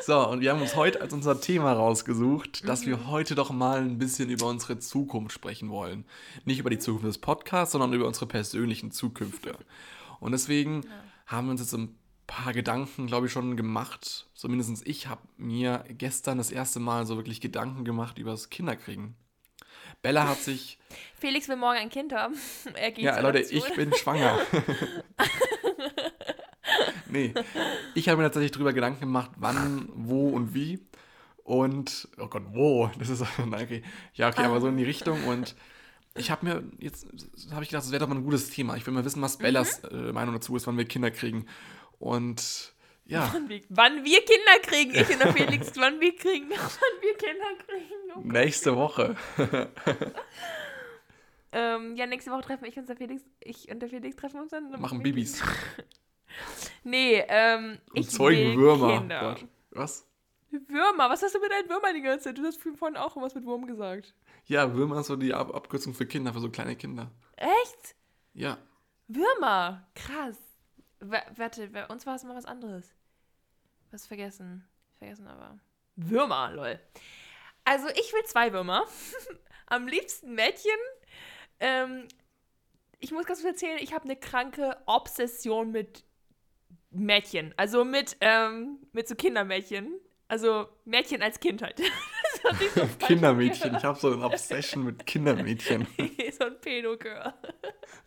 So, und wir haben uns heute als unser Thema rausgesucht, dass Mhm. wir heute doch mal ein bisschen über unsere Zukunft sprechen wollen. Nicht über die Zukunft des Podcasts, sondern über unsere persönlichen Zukünfte. Und deswegen haben wir uns jetzt ein paar Gedanken, glaube ich, schon gemacht. Zumindest ich habe mir gestern das erste Mal so wirklich Gedanken gemacht über das Kinderkriegen. Bella hat sich Felix will morgen ein Kind haben. Er geht Ja, Leute, ich bin schwanger. nee, ich habe mir tatsächlich drüber Gedanken gemacht, wann, wo und wie. Und, oh Gott, wo? Das ist, nein, okay. Ja, okay, aber so in die Richtung. Und ich habe mir, jetzt habe ich gedacht, das wäre doch mal ein gutes Thema. Ich will mal wissen, was Bellas äh, Meinung dazu ist, wann wir Kinder kriegen. Und, ja, Wann wir, Kinder kriegen. Ich und der Felix, wann wir kriegen. Wann wir Kinder kriegen. Oh nächste Woche. Ähm, ja, nächste Woche treffen ich und der Felix. Ich und der Felix treffen uns dann. Machen Babys. Nee, ähm, Und ich zeugen Würmer. Kinder. Was? Würmer, was hast du mit deinen Würmern die ganze Zeit? Du hast vorhin auch was mit Wurm gesagt. Ja, Würmer ist so die Ab Abkürzung für Kinder, für so kleine Kinder. Echt? Ja. Würmer, krass. W warte, bei uns war es mal was anderes. Was vergessen? Vergessen aber. Würmer, lol. Also ich will zwei Würmer. Am liebsten Mädchen. Ähm, ich muss ganz kurz erzählen, ich habe eine kranke Obsession mit Mädchen. Also mit, ähm, mit so Kindermädchen. Also Mädchen als Kind halt. So Kindermädchen. Ich habe so eine Obsession mit Kindermädchen. so ein Pedo-Girl.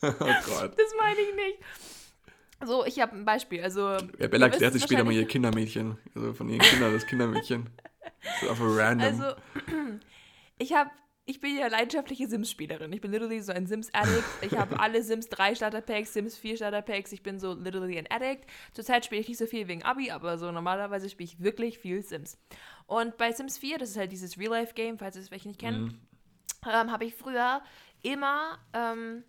Oh Gott. Das meine ich nicht. So, ich habe ein Beispiel. Also, Ja, Bella erklärt sich später mal ihr Kindermädchen. Also von ihren Kindern das Kindermädchen. So einfach random. Also, ich habe, ich bin ja leidenschaftliche Sims-Spielerin. Ich bin literally so ein Sims-Addict. Ich habe alle Sims 3 Starter-Packs, Sims 4 Starter-Packs. Ich bin so literally ein Addict. Zurzeit spiele ich nicht so viel wegen Abi, aber so normalerweise spiele ich wirklich viel Sims. Und bei Sims 4, das ist halt dieses Real-Life-Game, falls ihr es welche nicht kennt, Mhm. ähm, habe ich früher immer, ähm,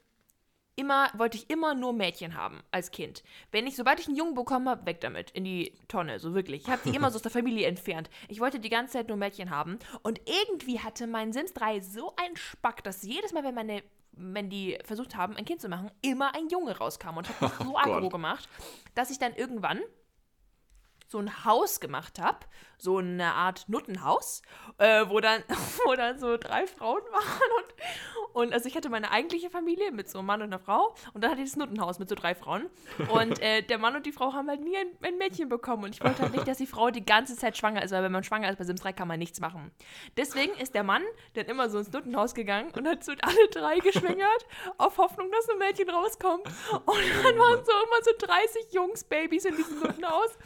immer, wollte ich immer nur Mädchen haben als Kind. Wenn ich, sobald ich einen Jungen bekommen habe, weg damit, in die Tonne, so wirklich. Ich habe die immer so aus der Familie entfernt. Ich wollte die ganze Zeit nur Mädchen haben. Und irgendwie hatte mein Sims 3 so einen Spack, dass jedes Mal, wenn meine wenn die versucht haben, ein Kind zu machen, immer ein Junge rauskam und hat mich so Oh aggro gemacht, dass ich dann irgendwann so ein Haus gemacht habe, so eine Art Nuttenhaus, äh, wo, dann, wo dann so drei Frauen waren und, und also ich hatte meine eigentliche Familie mit so einem Mann und einer Frau und dann hatte ich das Nuttenhaus mit so drei Frauen und äh, der Mann und die Frau haben halt nie ein, ein Mädchen bekommen und ich wollte halt nicht, dass die Frau die ganze Zeit schwanger ist, weil wenn man schwanger ist bei Sims 3 kann man nichts machen. Deswegen ist der Mann dann immer so ins Nuttenhaus gegangen und hat so alle drei geschwängert, auf Hoffnung, dass ein Mädchen rauskommt und dann waren so immer so 30 Jungs-Babys in diesem Nuttenhaus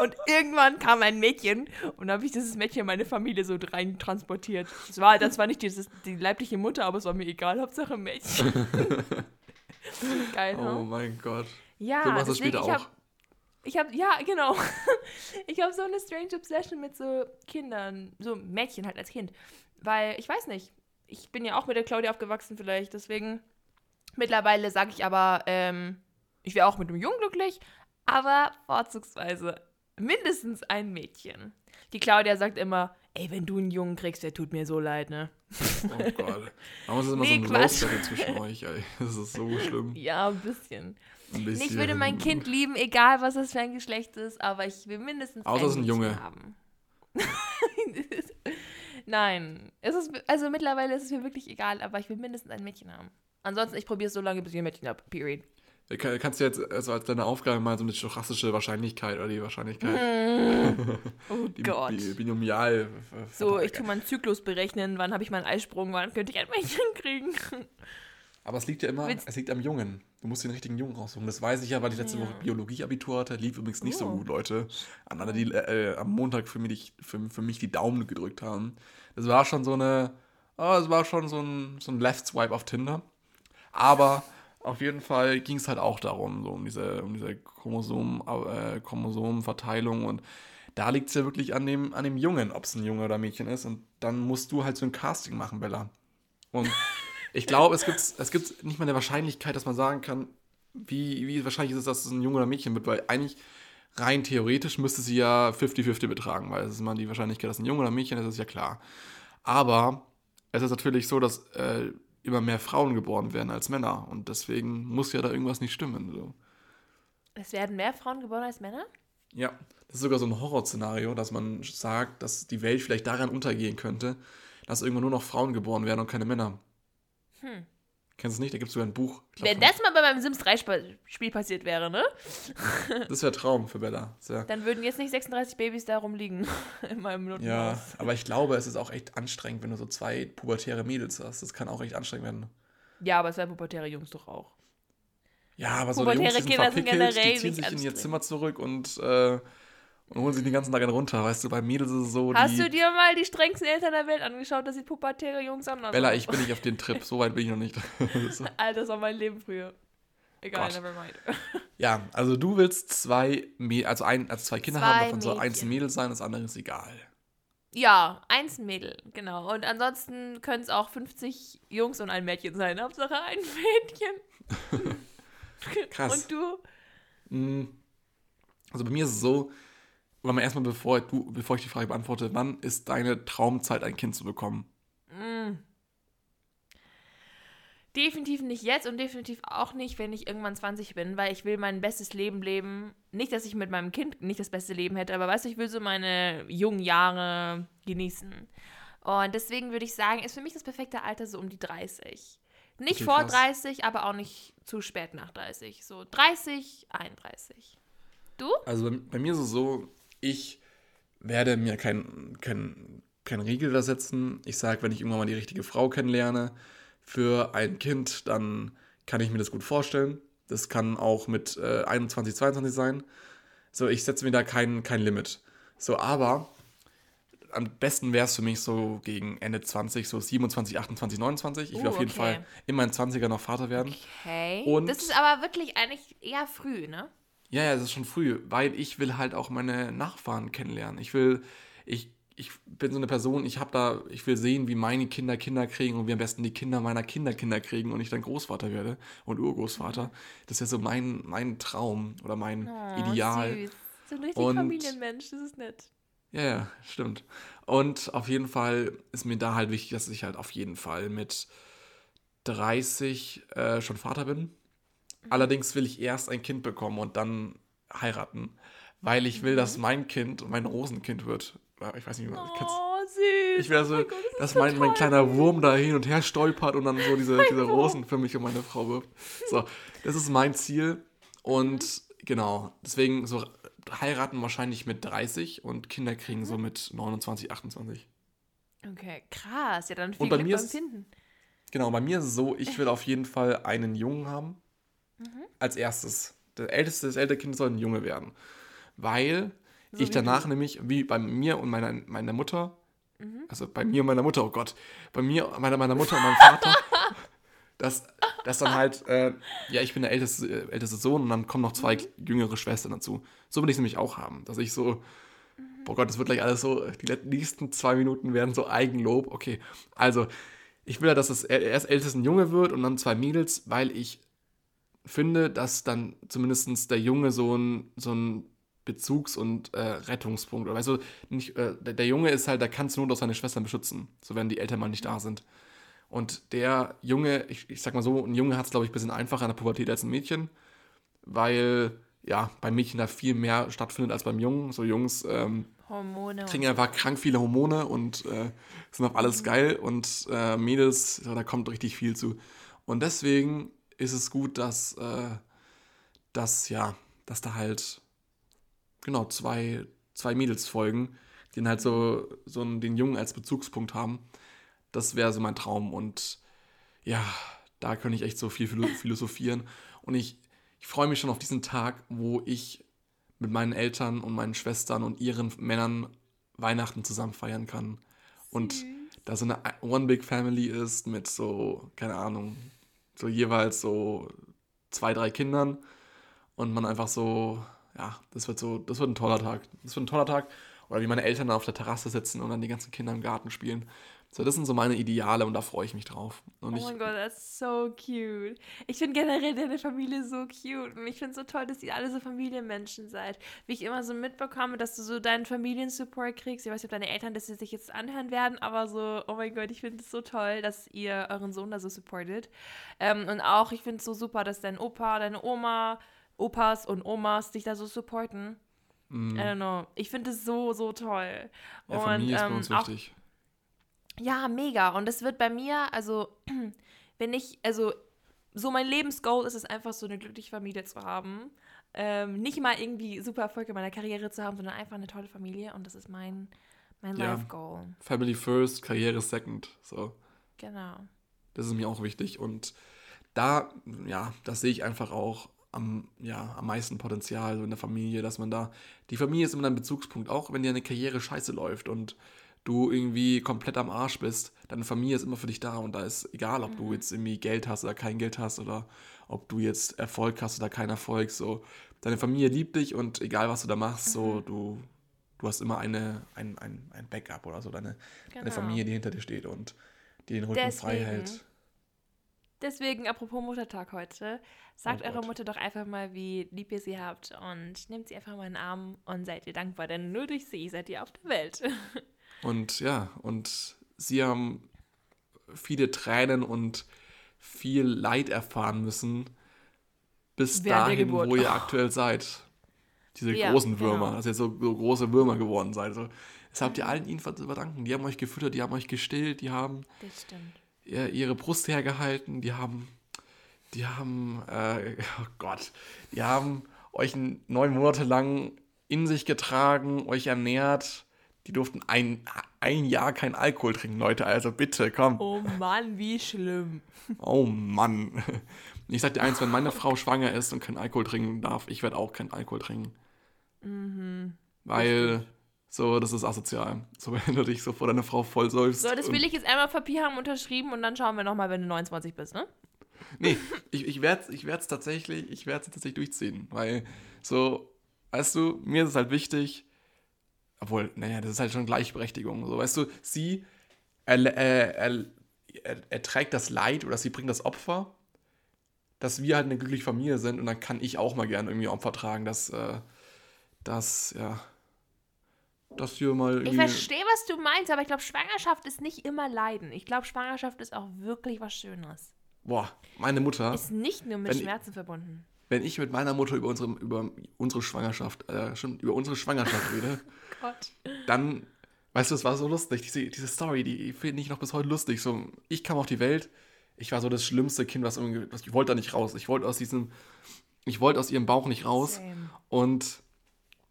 und irgendwann kam ein Mädchen und da habe ich dieses Mädchen in meine Familie so rein transportiert. Das war, das war nicht dieses, die leibliche Mutter, aber es war mir egal, Hauptsache Mädchen. Geil, oh ne? mein Gott. Ja, so machst du später ich auch. ich habe, ja, genau. Ich habe so eine strange Obsession mit so Kindern, so Mädchen halt als Kind. Weil, ich weiß nicht, ich bin ja auch mit der Claudia aufgewachsen vielleicht, deswegen mittlerweile sage ich aber, ähm, ich wäre auch mit einem Jungen glücklich, aber vorzugsweise mindestens ein Mädchen. Die Claudia sagt immer, ey, wenn du einen Jungen kriegst, der tut mir so leid, ne? Oh Gott. Warum ist es immer Nee, so ein Quatsch. Zwischen euch, ey? Das ist so schlimm. Ja, ein bisschen. Ein bisschen. Ich würde mein Kind lieben, egal was das für ein Geschlecht ist, aber ich will mindestens Außer ist ein Mädchen Junge. haben. Nein, es ist also mittlerweile ist es mir wirklich egal, aber ich will mindestens ein Mädchen haben. Ansonsten ich probiere es so lange, bis ich ein Mädchen habe. Period. Du kann- Kannst du jetzt also als deine Aufgabe mal so eine stochastische Wahrscheinlichkeit oder die Wahrscheinlichkeit, Oh die, Gott. die Binomial. so, ich tue meinen Zyklus berechnen, wann habe ich meinen Eisprung, wann könnte ich ein Mädchen kriegen. Aber es liegt ja immer, Willst- es liegt am Jungen. Du musst den richtigen Jungen raussuchen. Das weiß ich ja, weil ich letzte Ja. Woche Biologie-Abitur hatte. Lief übrigens nicht so Oh. gut, Leute. An alle, die äh, am Montag für mich, für, für mich die Daumen gedrückt haben. Das war schon so eine, oh, es war schon so ein, so ein Left-Swipe auf Tinder. Aber auf jeden Fall ging es halt auch darum, so um diese, um diese Chromosom, äh, Chromosomenverteilung und da liegt es ja wirklich an dem, an dem Jungen, ob es ein Junge oder Mädchen ist. Und dann musst du halt so ein Casting machen, Bella. Und ich glaube, es gibt, es gibt nicht mal eine Wahrscheinlichkeit, dass man sagen kann, wie, wie wahrscheinlich ist es, dass es ein Junge oder ein Mädchen wird, weil eigentlich rein theoretisch müsste sie ja 50-50 betragen, weil es ist mal die Wahrscheinlichkeit, dass ein Junge oder ein Mädchen ist, ist ja klar. Aber es ist natürlich so, dass äh, immer mehr Frauen geboren werden als Männer und deswegen muss ja da irgendwas nicht stimmen. So. Es werden mehr Frauen geboren als Männer? Ja, das ist sogar so ein Horrorszenario, dass man sagt, dass die Welt vielleicht daran untergehen könnte, dass irgendwann nur noch Frauen geboren werden und keine Männer. Hm. Kennst du es nicht? Da gibt es sogar ein Buch. Glaub, Wenn das mal bei meinem Sims 3 Spiel passiert wäre, ne? das wäre Traum für Bella. Ja Dann würden jetzt nicht 36 Babys da rumliegen in meinem Notenhaus. Ja, aber ich glaube, es ist auch echt anstrengend, wenn du so zwei pubertäre Mädels hast. Das kann auch echt anstrengend werden. Ja, aber zwei pubertäre Jungs doch auch. Ja, aber so die Jungs, die sind Kinder sind generell die ziehen sich in ihr Zimmer zurück und äh, und holen sich den ganzen Tag einen runter. Weißt du, bei Mädels ist es so. Hast du dir mal die strengsten Eltern der Welt angeschaut, dass die pubertäre Jungs anders Bella, ich bin nicht auf den Trip. So weit bin ich noch nicht. Alter, das war mein Leben früher. Egal, Gott. never mind. ja, also du willst zwei, also, ein, also zwei Kinder zwei haben, davon soll eins ein Mädel sein, das andere ist egal. Ja, eins ein Mädel, genau. Und ansonsten können es auch 50 Jungs und ein Mädchen sein. Hauptsache ein Mädchen. Krass. Und du? Mm, also bei mir ist es so, aber mal erstmal, bevor, du, bevor ich die Frage beantworte, wann ist deine Traumzeit, ein Kind zu bekommen? Mm. Definitiv nicht jetzt und definitiv auch nicht, wenn ich irgendwann 20 bin, weil ich will mein bestes Leben leben. Nicht, dass ich mit meinem Kind nicht das beste Leben hätte, aber weißt du, ich will so meine jungen Jahre genießen. Und deswegen würde ich sagen, ist für mich das perfekte Alter so um die 30. Nicht okay, vor krass. 30, aber auch nicht zu spät nach 30. So 30, 31. Du? Also bei, bei mir ist es so, ich werde mir kein, kein, kein Riegel da setzen. Ich sage, wenn ich irgendwann mal die richtige Frau kennenlerne für ein Kind, dann kann ich mir das gut vorstellen. Das kann auch mit äh, 21, 22 sein. So, ich setze mir da kein, kein Limit. So, aber am besten wäre es für mich so gegen Ende 20, so 27, 28, 29. Ich will uh, auf jeden okay. Fall in meinen 20er noch Vater werden. Okay. Und das ist aber wirklich eigentlich eher früh, ne? Ja, ja, das ist schon früh, weil ich will halt auch meine Nachfahren kennenlernen. Ich will, ich, ich bin so eine Person, ich habe da, ich will sehen, wie meine Kinder Kinder kriegen und wie am besten die Kinder meiner Kinder Kinder kriegen und ich dann Großvater werde und Urgroßvater. Das ist ja so mein, mein Traum oder mein oh, Ideal. Süß. So ein richtig und, Familienmensch, das ist nett. Ja, ja, stimmt. Und auf jeden Fall ist mir da halt wichtig, dass ich halt auf jeden Fall mit 30 äh, schon Vater bin. Allerdings will ich erst ein Kind bekommen und dann heiraten, weil ich will, dass mhm. mein Kind mein Rosenkind wird. Ich weiß nicht, wie man Oh, süß. Ich will also, oh Gott, das dass mein, mein kleiner Wurm da hin und her stolpert und dann so diese, diese Rosen für mich und meine Frau wirft. So, das ist mein Ziel. Und mhm. genau, deswegen so heiraten wahrscheinlich mit 30 und Kinder kriegen so mhm. mit 29, 28. Okay, krass. Ja, dann viel und bei Glück mir beim Finden. Genau, bei mir ist es so, ich will auf jeden Fall einen Jungen haben Mhm. Als erstes. Das älteste, das ältere Kind soll ein Junge werden. Weil so ich danach du. nämlich, wie bei mir und meiner, meiner Mutter, mhm. also bei mir und meiner Mutter, oh Gott, bei mir, meiner, meiner Mutter und meinem Vater, dass, dass dann halt, äh, ja, ich bin der älteste, äh, älteste Sohn und dann kommen noch zwei mhm. jüngere Schwestern dazu. So will ich es nämlich auch haben, dass ich so, mhm. boah Gott, das wird gleich alles so, die nächsten zwei Minuten werden so Eigenlob. Okay, also, ich will ja, dass es erst ältestes ein Junge wird und dann zwei Mädels, weil ich finde, dass dann zumindest der Junge so ein, so ein Bezugs- und äh, Rettungspunkt, oder weißt du, nicht, äh, der, der, Junge ist halt, da kannst du nur doch seine Schwestern beschützen, so wenn die Eltern mal nicht da sind. Und der Junge, ich, ich sag mal so, ein Junge hat es, glaube ich, ein bisschen einfacher in der Pubertät als ein Mädchen, weil, ja, beim Mädchen da viel mehr stattfindet als beim Jungen. So Jungs ähm, Hormone kriegen einfach krank viele Hormone und äh, sind auf alles mhm. geil und äh, Mädels, da kommt richtig viel zu. Und deswegen ist es gut, dass, äh, dass, ja, dass da halt, genau, zwei, zwei Mädels folgen, die halt so, so den Jungen als Bezugspunkt haben. Das wäre so mein Traum und ja, da könnte ich echt so viel philosophieren. Und ich, ich freue mich schon auf diesen Tag, wo ich mit meinen Eltern und meinen Schwestern und ihren Männern Weihnachten zusammen feiern kann. Und da so eine One Big Family ist mit so, keine Ahnung, so jeweils so zwei, drei Kindern und man einfach so, ja, das wird so, das wird ein toller Tag. Das wird ein toller Tag Oder wie meine Eltern auf der Terrasse sitzen und dann die ganzen Kinder im Garten spielen. So, das sind so meine Ideale und da freue ich mich drauf. Und oh mein Gott, das ist so cute. Ich finde generell deine Familie so cute. Und ich finde es so toll, dass ihr alle so Familienmenschen seid. Wie ich immer so mitbekomme, dass du so deinen Familiensupport kriegst. Ich weiß nicht, ob deine Eltern das sich jetzt anhören werden, aber so, oh mein Gott, ich finde es so toll, dass ihr euren Sohn da so supportet. Ähm, und auch, ich finde es so super, dass dein Opa, deine Oma, Opas und Omas dich da so supporten. mm, I don't know. Ich finde es so, so toll. ja, Familie ist bei ähm, uns auch wichtig. Ja, mega. Und es wird bei mir, also, wenn ich, also, so mein Lebensgoal ist es einfach, so eine glückliche Familie zu haben. Ähm, nicht mal irgendwie super Erfolg in meiner Karriere zu haben, sondern einfach eine tolle Familie. Und das ist mein, mein Ja. Life-Goal. Family first, Karriere second. So. Genau. Das ist mir auch wichtig. Und da, ja, das sehe ich einfach auch am, ja, am meisten Potenzial so in der Familie, dass man da, die Familie ist immer ein Bezugspunkt, auch wenn dir eine Karriere scheiße läuft und du irgendwie komplett am Arsch bist, deine Familie ist immer für dich da und da ist egal, ob du jetzt irgendwie Geld hast oder kein Geld hast oder ob du jetzt Erfolg hast oder keinen Erfolg, so, deine Familie liebt dich und egal was du da machst, so, du, du hast immer eine, ein, ein, ein Backup oder so, deine, deine Genau. Familie, die hinter dir steht und die den Rücken frei hält. Deswegen, apropos Muttertag heute, sagt Oh eurer. Mutter doch einfach mal, wie lieb ihr sie habt und nehmt sie einfach mal in den Arm und seid ihr dankbar, denn nur durch sie seid ihr auf der Welt. Und ja, und sie haben viele Tränen und viel Leid erfahren müssen, bis Während dahin, wo ihr aktuell seid. Diese Ja, großen Würmer, genau. dass ihr so, so große Würmer geworden seid. So, das habt ihr allen ihnen zu verdanken. Die haben euch gefüttert, die haben euch gestillt, die haben ihr, ihre Brust hergehalten, die haben, die haben, äh, oh Gott, die haben euch neun Monate lang in sich getragen, euch ernährt. Die durften ein, ein Jahr kein Alkohol trinken, Leute. Also bitte, komm. Oh Mann, wie schlimm. Oh Mann. Ich sag dir eins, wenn meine Frau schwanger ist und kein Alkohol trinken darf, ich werde auch keinen Alkohol trinken. Weil, so, das ist asozial. So, wenn du dich so vor deiner Frau voll säufst. So, das will ich jetzt einmal auf Papier haben unterschrieben und dann schauen wir nochmal, wenn du 29 bist, ne? Nee, ich, ich werde es ich werd's tatsächlich, ich werd's tatsächlich durchziehen, weil so, weißt du, mir ist es halt wichtig, obwohl, naja, das ist halt schon Gleichberechtigung, so, weißt du, sie er, erträgt das Leid oder sie bringt das Opfer, dass wir halt eine glückliche Familie sind und dann kann ich auch mal gerne irgendwie Opfer tragen, dass, äh, dass, ja, dass wir mal Ich verstehe, was du meinst, aber ich glaube, Schwangerschaft ist nicht immer Leiden. Ich glaube, Schwangerschaft ist auch wirklich was Schönes. boah, meine Mutter, Ist nicht nur mit Wenn ich- Schmerzen verbunden. Wenn ich mit meiner Mutter über unsere, über unsere Schwangerschaft, äh, schon über unsere Schwangerschaft rede, Gott. dann, weißt du, es war so lustig, diese, diese Story, die finde ich noch bis heute lustig. So, ich kam auf die Welt, ich war so das schlimmste Kind, was irgendwie, was, ich wollte da nicht raus. Ich wollte aus diesem, ich wollte aus ihrem Bauch nicht raus. Same. Und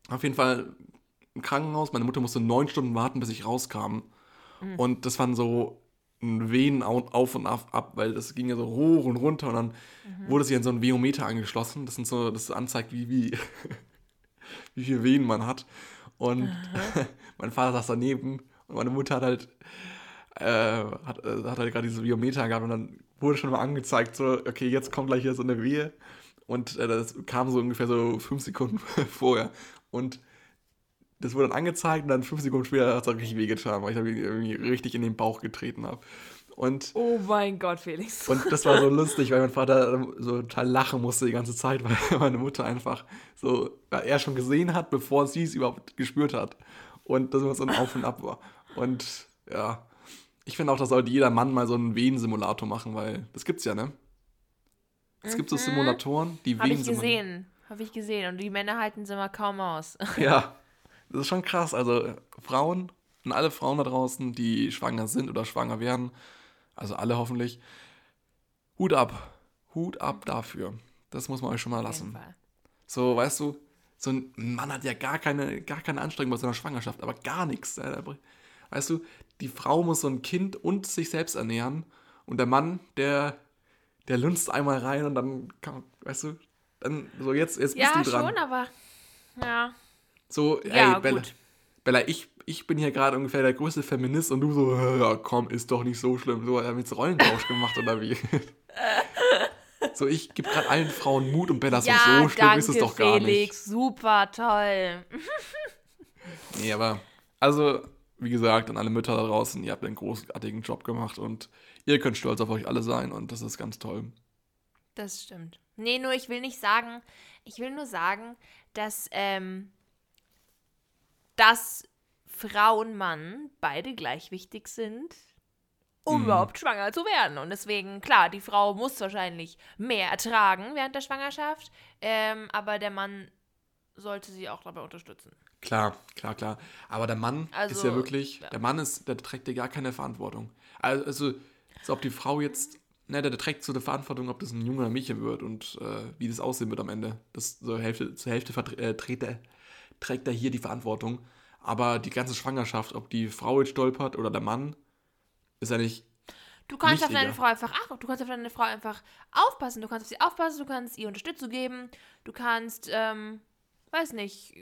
auf jeden Fall im Krankenhaus, meine Mutter musste neun Stunden warten, bis ich rauskam. Und das waren so ein Wehen au- auf und ab, ab, weil das ging ja so hoch und runter und dann wurde sie an so ein Veometer angeschlossen. Das sind so, das anzeigt, wie, wie, wie viel Wehen man hat. Und mein Vater saß daneben und meine Mutter hat halt äh, hat, äh, hat halt gerade diese Biometer gehabt und dann wurde schon mal angezeigt, so, okay, jetzt kommt gleich hier so eine Wehe. Und äh, das kam so ungefähr so fünf Sekunden vorher. Und das wurde dann angezeigt und dann fünf Sekunden später hat es richtig wehgetan, weil ich da irgendwie richtig in den Bauch getreten habe. Und, Oh mein Gott, Felix. und das war so lustig, weil mein Vater so total lachen musste die ganze Zeit, weil meine Mutter einfach so, weil er schon gesehen hat, bevor sie es überhaupt gespürt hat. Und das immer so ein Auf und Ab war. Und ja, ich finde auch, da sollte jeder Mann mal so einen Wehensimulator machen, weil das gibt's ja, ne? Es gibt so Simulatoren, die Habe Wehen ich gesehen. Habe ich gesehen. Und die Männer halten sie immer kaum aus. Ja, das ist schon krass. Also Frauen und alle Frauen da draußen, die schwanger sind oder schwanger werden, also alle hoffentlich, Hut ab. Hut ab dafür. Das muss man euch schon mal lassen. So, weißt du, so ein Mann hat ja gar keine, gar keine Anstrengung bei seiner Schwangerschaft, aber gar nichts. Weißt du, die Frau muss so ein Kind und sich selbst ernähren und der Mann, der, der lunzt einmal rein und dann, kann, weißt du, dann so jetzt, jetzt bist Ja, du dran. schon, aber. Ja. So, Ja, ey, Bella, gut. Bella ich, ich bin hier gerade ungefähr der größte Feminist und du so, "Äh, ja komm, ist doch nicht so schlimm. So, haben jetzt Rollentausch gemacht oder wie? so, ich gebe gerade allen Frauen Mut und Bella so, ja, so schlimm danke, ist es doch gar Felix. Super, toll. Nee, aber, also, wie gesagt, an alle Mütter da draußen, ihr habt einen großartigen Job gemacht und ihr könnt stolz auf euch alle sein und das ist ganz toll. Das stimmt. Nee, nur ich will nicht sagen, ich will nur sagen, dass, ähm, dass Frau und Mann beide gleich wichtig sind, um Mhm. überhaupt schwanger zu werden. Und deswegen, klar, die Frau muss wahrscheinlich mehr ertragen während der Schwangerschaft, ähm, aber der Mann sollte sie auch dabei unterstützen. Klar, klar, klar. Aber der Mann ist Also, ja wirklich, ja. der Mann ist, der trägt ja gar keine Verantwortung. Also, also so ob die Frau jetzt, ne, der, der trägt so eine Verantwortung, ob das ein Junge oder ein Mädchen wird und äh, wie das aussehen wird am Ende. Das zur Hälfte, zur Hälfte vertre- äh, trägt, er, er hier die Verantwortung. Aber die ganze Schwangerschaft, ob die Frau jetzt stolpert oder der Mann, ist ja nicht. Du kannst auf deine Wichtiger. Frau einfach ach, du kannst auf deine Frau einfach aufpassen. Du kannst auf sie aufpassen, du kannst ihr Unterstützung geben, du kannst, ähm, weiß nicht,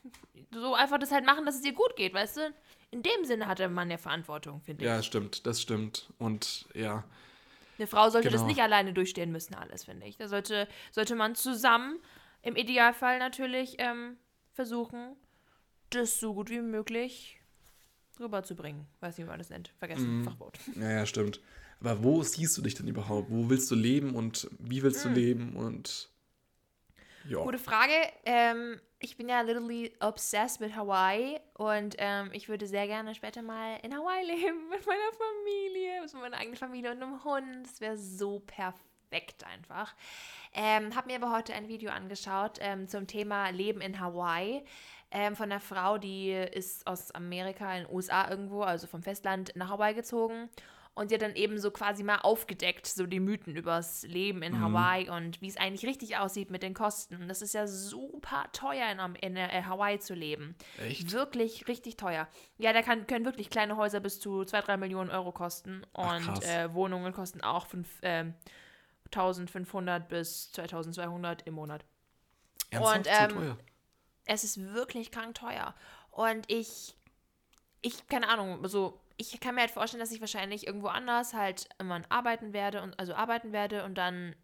so einfach das halt machen, dass es ihr gut geht, weißt du? In dem Sinne hat der Mann ja Verantwortung, finde ich. Ja, stimmt, das stimmt. Und ja, Eine Frau sollte das Genau. nicht alleine durchstehen müssen, alles, finde ich. Da sollte, sollte man zusammen, im Idealfall natürlich, ähm, versuchen, das so gut wie möglich rüberzubringen. Weiß nicht, wie man das nennt. Vergessen, Mhm. Fachwort. ja, ja, stimmt. Aber wo siehst du dich denn überhaupt? Wo willst du leben und wie willst Mm. du leben? Und ja. Gute Frage. Ähm, ich bin ja literally obsessed mit Hawaii und ähm, ich würde sehr gerne später mal in Hawaii leben mit meiner Familie, mit meiner eigenen Familie und einem Hund. Das wäre so perfekt einfach. Ähm, habe mir aber heute ein Video angeschaut ähm, zum Thema Leben in Hawaii ähm, von einer Frau, die ist aus Amerika in den USA irgendwo, also vom Festland nach Hawaii gezogen. Und die hat dann eben so quasi mal aufgedeckt, so die Mythen übers Leben in Hawaii und wie es eigentlich richtig aussieht mit den Kosten. Und das ist ja super teuer in, Am- in äh, Hawaii zu leben. Echt? Wirklich richtig teuer. Ja, da kann, können wirklich kleine Häuser bis zu 2, 3 Millionen Euro kosten. Ach, Und krass. äh, Wohnungen kosten auch fünf, ähm, 1500 bis 2200 im Monat. Ernsthaft Und, so ähm, teuer? Es ist wirklich krank teuer. Und ich, ich, keine Ahnung, so, ich kann mir halt vorstellen, dass ich wahrscheinlich irgendwo anders halt immer arbeiten werde und also arbeiten werde und dann,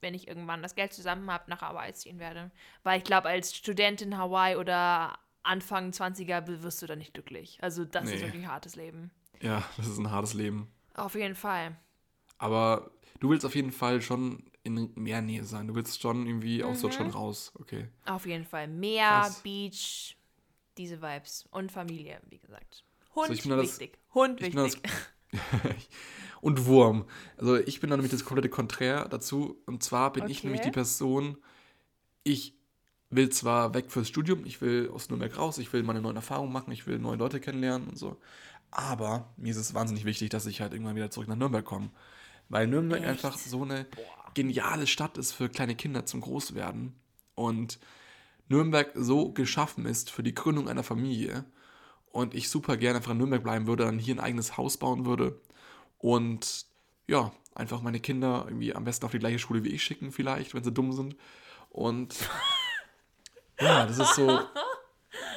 wenn ich irgendwann das Geld zusammen habe, nach Hawaii ziehen werde. Weil ich glaube, als Student in Hawaii oder Anfang 20er wirst du da nicht glücklich. Also das ist Nee. wirklich ein hartes Leben. Ja, das ist ein hartes Leben. Auf jeden Fall. Aber du willst auf jeden Fall schon in mehr Nähe sein. Du willst schon irgendwie aus Mhm. Deutschland raus. Okay. Auf jeden Fall. Meer, Krass. Beach, diese Vibes. Und Familie, wie gesagt. Hund, ich bin da das- wichtig. Hund, ich wichtig. Und Wurm. Also ich bin da nämlich das komplette Konträr dazu. Und zwar bin ich Okay. nämlich die Person, ich will zwar weg fürs Studium, ich will aus Nürnberg raus, ich will meine neuen Erfahrungen machen, ich will neue Leute kennenlernen und so. Aber mir ist es wahnsinnig wichtig, dass ich halt irgendwann wieder zurück nach Nürnberg komme. Weil Nürnberg Echt? einfach so eine geniale Stadt ist für kleine Kinder zum Großwerden. Und Nürnberg so geschaffen ist für die Gründung einer Familie. Und ich super gerne einfach in Nürnberg bleiben würde, dann hier ein eigenes Haus bauen würde. Und ja, einfach meine Kinder irgendwie am besten auf die gleiche Schule wie ich schicken, vielleicht, wenn sie dumm sind. Und ja, das ist so.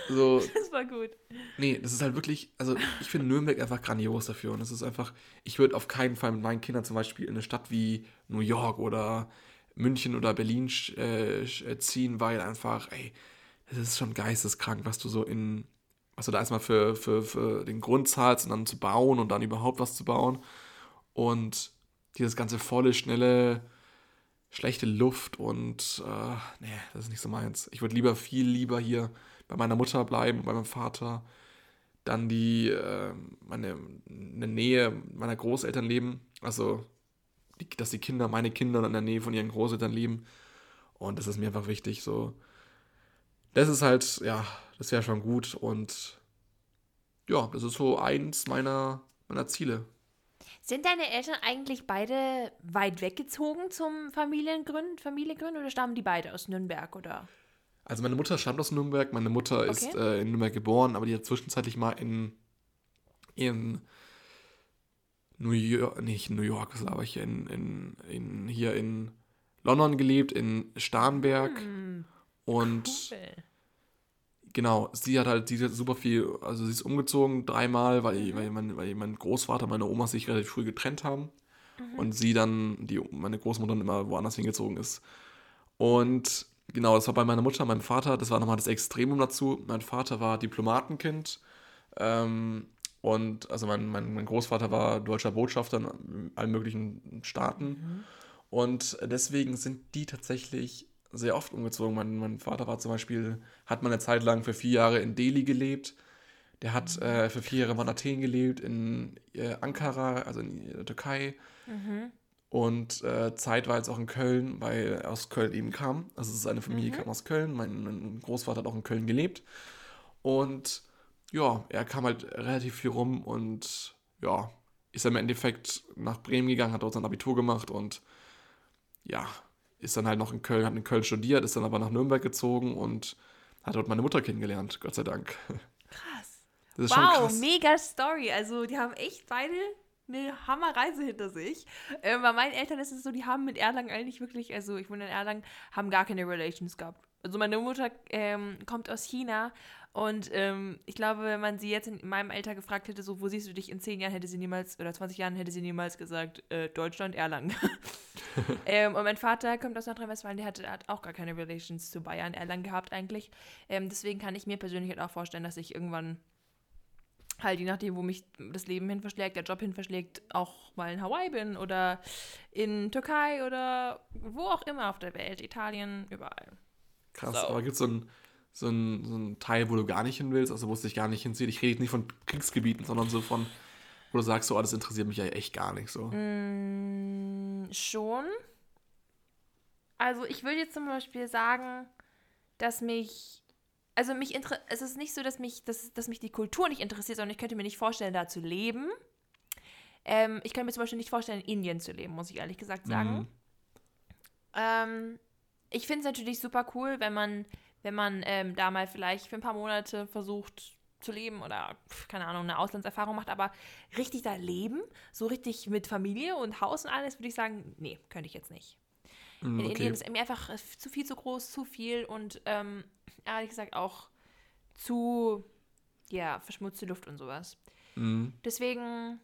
So, Das war gut. Nee, das ist halt wirklich, also ich finde Nürnberg einfach grandios dafür. Und es ist einfach, ich würde auf keinen Fall mit meinen Kindern zum Beispiel in eine Stadt wie New York oder München oder Berlin äh, äh, ziehen, weil einfach, ey, es ist schon geisteskrank, was du so in, was du da erstmal für, für, für den Grund zahlst und dann zu bauen und dann überhaupt was zu bauen. Und dieses ganze volle, schnelle, schlechte Luft und, äh, nee, das ist nicht so meins. Ich würde lieber, viel lieber hier bei meiner Mutter bleiben, bei meinem Vater, dann die, äh, meine, in der Nähe meiner Großeltern leben, also, die, dass die Kinder, meine Kinder in der Nähe von ihren Großeltern leben und das ist mir einfach wichtig, so. Das ist halt, ja, das wäre schon gut und ja, das ist so eins meiner, meiner Ziele. Sind deine Eltern eigentlich beide weit weggezogen zum Familiengründen, Familiengründen oder stammen die beide aus Nürnberg oder? Also meine Mutter stammt aus Nürnberg, meine Mutter ist Okay. äh, in Nürnberg geboren, aber die hat zwischenzeitlich mal in, in New York, nicht New York, was laber ich hier, in, in, in, hier in London gelebt, in Starnberg Hm, und cool. genau, sie hat halt, sie hat super viel, also sie ist umgezogen dreimal, weil, weil, mein, weil mein Großvater und meine Oma sich relativ früh getrennt haben und sie dann, die, meine Großmutter dann immer woanders hingezogen ist. Und genau, das war bei meiner Mutter, meinem Vater, das war nochmal das Extremum dazu. Mein Vater war Diplomatenkind. Ähm, und also mein, mein, mein Großvater war deutscher Botschafter in allen möglichen Staaten. Mhm. Und deswegen sind die tatsächlich sehr oft umgezogen. Mein, mein Vater war zum Beispiel, hat mal eine Zeit lang für vier Jahre in Delhi gelebt. Der hat mhm. äh, für vier Jahre in Athen gelebt, in äh, Ankara, also in der Türkei. Mhm. Und äh, zeitweise auch in Köln, weil er aus Köln eben kam. Also seine Familie mhm. kam aus Köln. Mein, mein, Großvater hat auch in Köln gelebt. Und ja, er kam halt relativ viel rum und ja, ist dann im Endeffekt nach Bremen gegangen, hat dort sein Abitur gemacht und ja, ist dann halt noch in Köln, hat in Köln studiert, ist dann aber nach Nürnberg gezogen und hat dort meine Mutter kennengelernt, Gott sei Dank. Krass. wow, mega Story. Also die haben echt beide eine Hammerreise hinter sich. Äh, bei meinen Eltern ist es so, die haben mit Erlangen eigentlich wirklich, also ich wohne in Erlangen, haben gar keine Relations gehabt. Also meine Mutter ähm, kommt aus China und ähm, ich glaube, wenn man sie jetzt in meinem Alter gefragt hätte, so, wo siehst du dich in 10 Jahren, hätte sie niemals, oder 20 Jahren, hätte sie niemals gesagt, äh, Deutschland, Erlangen. ähm, und mein Vater kommt aus Nordrhein-Westfalen, der hat, hat, auch gar keine Relations zu Bayern, Erlangen gehabt eigentlich. Ähm, deswegen kann ich mir persönlich halt auch vorstellen, dass ich irgendwann halt, je nachdem, wo mich das Leben hin verschlägt, der Job hin verschlägt, auch mal in Hawaii bin oder in Türkei oder wo auch immer auf der Welt, Italien, überall. Krass, so. aber gibt es so ein so ein, so ein Teil, wo du gar nicht hin willst, also wo es dich gar nicht hinzieht. Ich rede nicht von Kriegsgebieten, sondern so von, wo du sagst, so, oh, das interessiert mich ja echt gar nicht so. Mm, schon. Also ich würde jetzt zum Beispiel sagen, dass mich, also mich es ist nicht so, dass mich, dass, dass mich die Kultur nicht interessiert, sondern ich könnte mir nicht vorstellen, da zu leben. Ähm, ich könnte mir zum Beispiel nicht vorstellen, in Indien zu leben, muss ich ehrlich gesagt sagen. Mhm. Ähm, ich finde es natürlich super cool, wenn man wenn man ähm, da mal vielleicht für ein paar Monate versucht zu leben oder, keine Ahnung, eine Auslandserfahrung macht, aber richtig da leben, so richtig mit Familie und Haus und alles, würde ich sagen, nee, könnte ich jetzt nicht. Okay. In Indien ist mir einfach zu viel zu groß, zu viel und ähm, ehrlich gesagt auch zu, ja, verschmutzte Luft und sowas. Mm. Deswegen,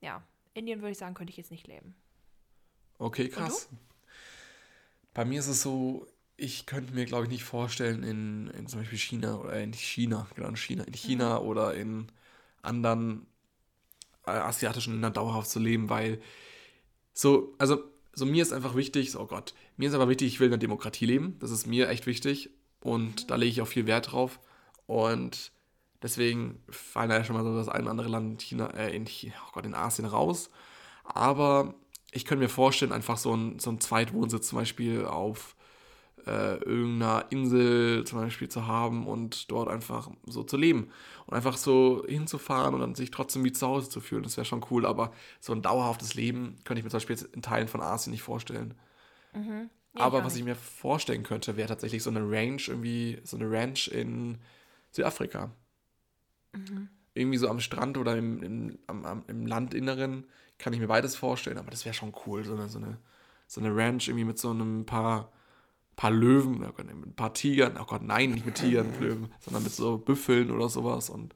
ja, Indien würde ich sagen, könnte ich jetzt nicht leben. Okay, krass. Bei mir ist es so, ich könnte mir, glaube ich, nicht vorstellen, in, in zum Beispiel China oder in China, genau in China, in China mhm. oder in anderen äh, asiatischen Ländern dauerhaft zu leben, weil so, also, so mir ist einfach wichtig, so, oh Gott, mir ist aber wichtig, ich will in einer Demokratie leben. Das ist mir echt wichtig und da lege ich auch viel Wert drauf. Und deswegen fallen da ja schon mal so das ein oder andere Land in China, äh, in, oh Gott, in Asien raus. Aber ich könnte mir vorstellen, einfach so ein, so ein Zweitwohnsitz zum Beispiel auf äh, irgendeiner Insel zum Beispiel zu haben und dort einfach so zu leben und einfach so hinzufahren und dann sich trotzdem wie zu Hause zu fühlen. Das wäre schon cool, aber so ein dauerhaftes Leben könnte ich mir zum Beispiel in Teilen von Asien nicht vorstellen. Mhm. Ja, aber was ich mir vorstellen könnte, wäre tatsächlich so eine Range, irgendwie so eine Ranch in Südafrika. Mhm. Irgendwie so am Strand oder im, im, am, im Landinneren kann ich mir beides vorstellen, aber das wäre schon cool, so eine, so eine, so eine Ranch irgendwie mit so einem paar paar Löwen, oh Gott, mit ein paar Tigern, oh Gott, nein, nicht mit Tigern und Löwen, sondern mit so Büffeln oder sowas. Und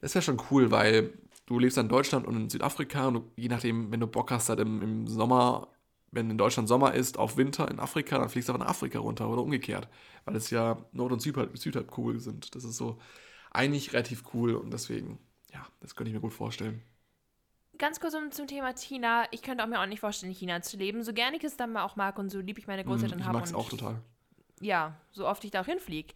das wäre schon cool, weil du lebst in Deutschland und in Südafrika und du, je nachdem, wenn du Bock hast, halt im, im Sommer, wenn in Deutschland Sommer ist, auf Winter in Afrika, dann fliegst du aber nach Afrika runter oder umgekehrt, weil es ja Nord- und Südhalbkugel sind. Das ist so eigentlich relativ cool und deswegen, ja, das könnte ich mir gut vorstellen ganz kurz um, zum Thema China. Ich könnte auch mir auch nicht vorstellen, in China zu leben. So gerne ich es dann mal auch mag und so lieb ich meine Großeltern mm, habe. Ich mag es auch total. Ja, so oft ich da auch hinfliege,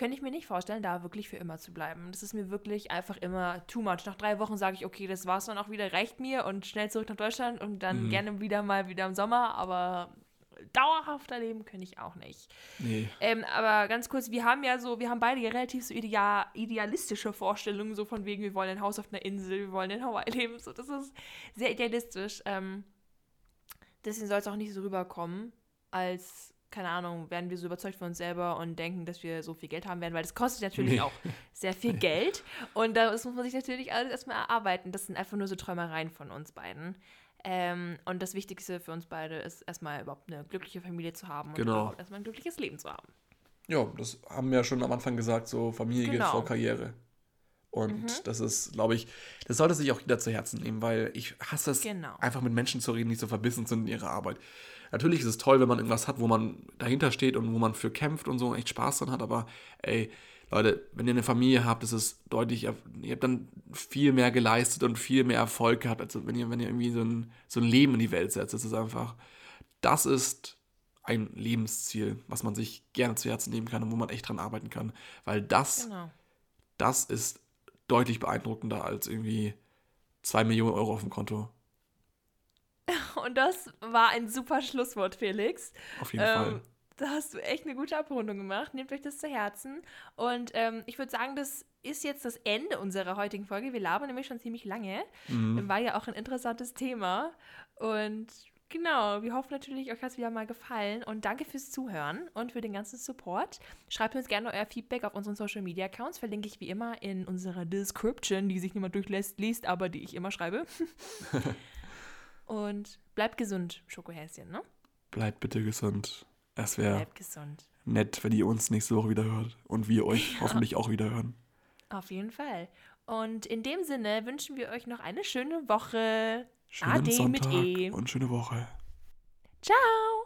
könnte ich mir nicht vorstellen, da wirklich für immer zu bleiben. Das ist mir wirklich einfach immer too much. Nach drei Wochen sage ich, okay, das war's dann auch wieder, reicht mir und schnell zurück nach Deutschland und dann mm. gerne wieder mal wieder im Sommer. Aber dauerhafter leben könnte ich auch nicht. Nee. Ähm, aber ganz kurz, wir haben ja so, wir haben beide relativ so ideal, idealistische Vorstellungen, so von wegen, wir wollen ein Haus auf einer Insel, wir wollen in Hawaii leben. So, das ist sehr idealistisch. Ähm, deswegen soll es auch nicht so rüberkommen, als, keine Ahnung, werden wir so überzeugt von uns selber und denken, dass wir so viel Geld haben werden, weil das kostet natürlich nee. auch sehr viel Geld. Und das muss man sich natürlich alles erstmal erarbeiten. Das sind einfach nur so Träumereien von uns beiden. Ähm, und das Wichtigste für uns beide ist erstmal überhaupt eine glückliche Familie zu haben und genau. erstmal ein glückliches Leben zu haben. Ja, das haben wir ja schon am Anfang gesagt, so Familie genau. geht vor Karriere. Und Mhm. das ist, glaube ich, das sollte sich auch jeder zu Herzen nehmen, weil ich hasse es, Genau. einfach mit Menschen zu reden, die so verbissen sind in ihrer Arbeit. Natürlich ist es toll, wenn man irgendwas hat, wo man dahinter steht und wo man für kämpft und so und echt Spaß dran hat, aber ey, Leute, wenn ihr eine Familie habt, ist es deutlich, ihr habt dann viel mehr geleistet und viel mehr Erfolg gehabt, als wenn ihr, wenn ihr irgendwie so ein, so ein Leben in die Welt setzt. Das ist einfach, das ist ein Lebensziel, was man sich gerne zu Herzen nehmen kann und wo man echt dran arbeiten kann. Weil das, Genau. das ist deutlich beeindruckender als irgendwie zwei Millionen Euro auf dem Konto. Und das war ein super Schlusswort, Felix. Auf jeden Fall. Ähm, da hast du echt eine gute Abrundung gemacht. Nehmt euch das zu Herzen. Und ähm, ich würde sagen, das ist jetzt das Ende unserer heutigen Folge. Wir labern nämlich schon ziemlich lange. Mhm. War ja auch ein interessantes Thema. Und genau, wir hoffen natürlich, euch hat es wieder mal gefallen. Und danke fürs Zuhören und für den ganzen Support. Schreibt uns gerne euer Feedback auf unseren Social Media Accounts. Verlinke ich wie immer in unserer Description, die sich niemand durchlässt, liest, aber die ich immer schreibe. und bleibt gesund, Schokohäschen, ne? Bleibt bitte gesund. Es wäre nett, wenn ihr uns nächste Woche wieder hört und wir euch hoffentlich auch wieder hören. Auf jeden Fall. Und in dem Sinne wünschen wir euch noch eine schöne Woche. Schönen Ade mit Sonntag E. und schöne Woche. Ciao!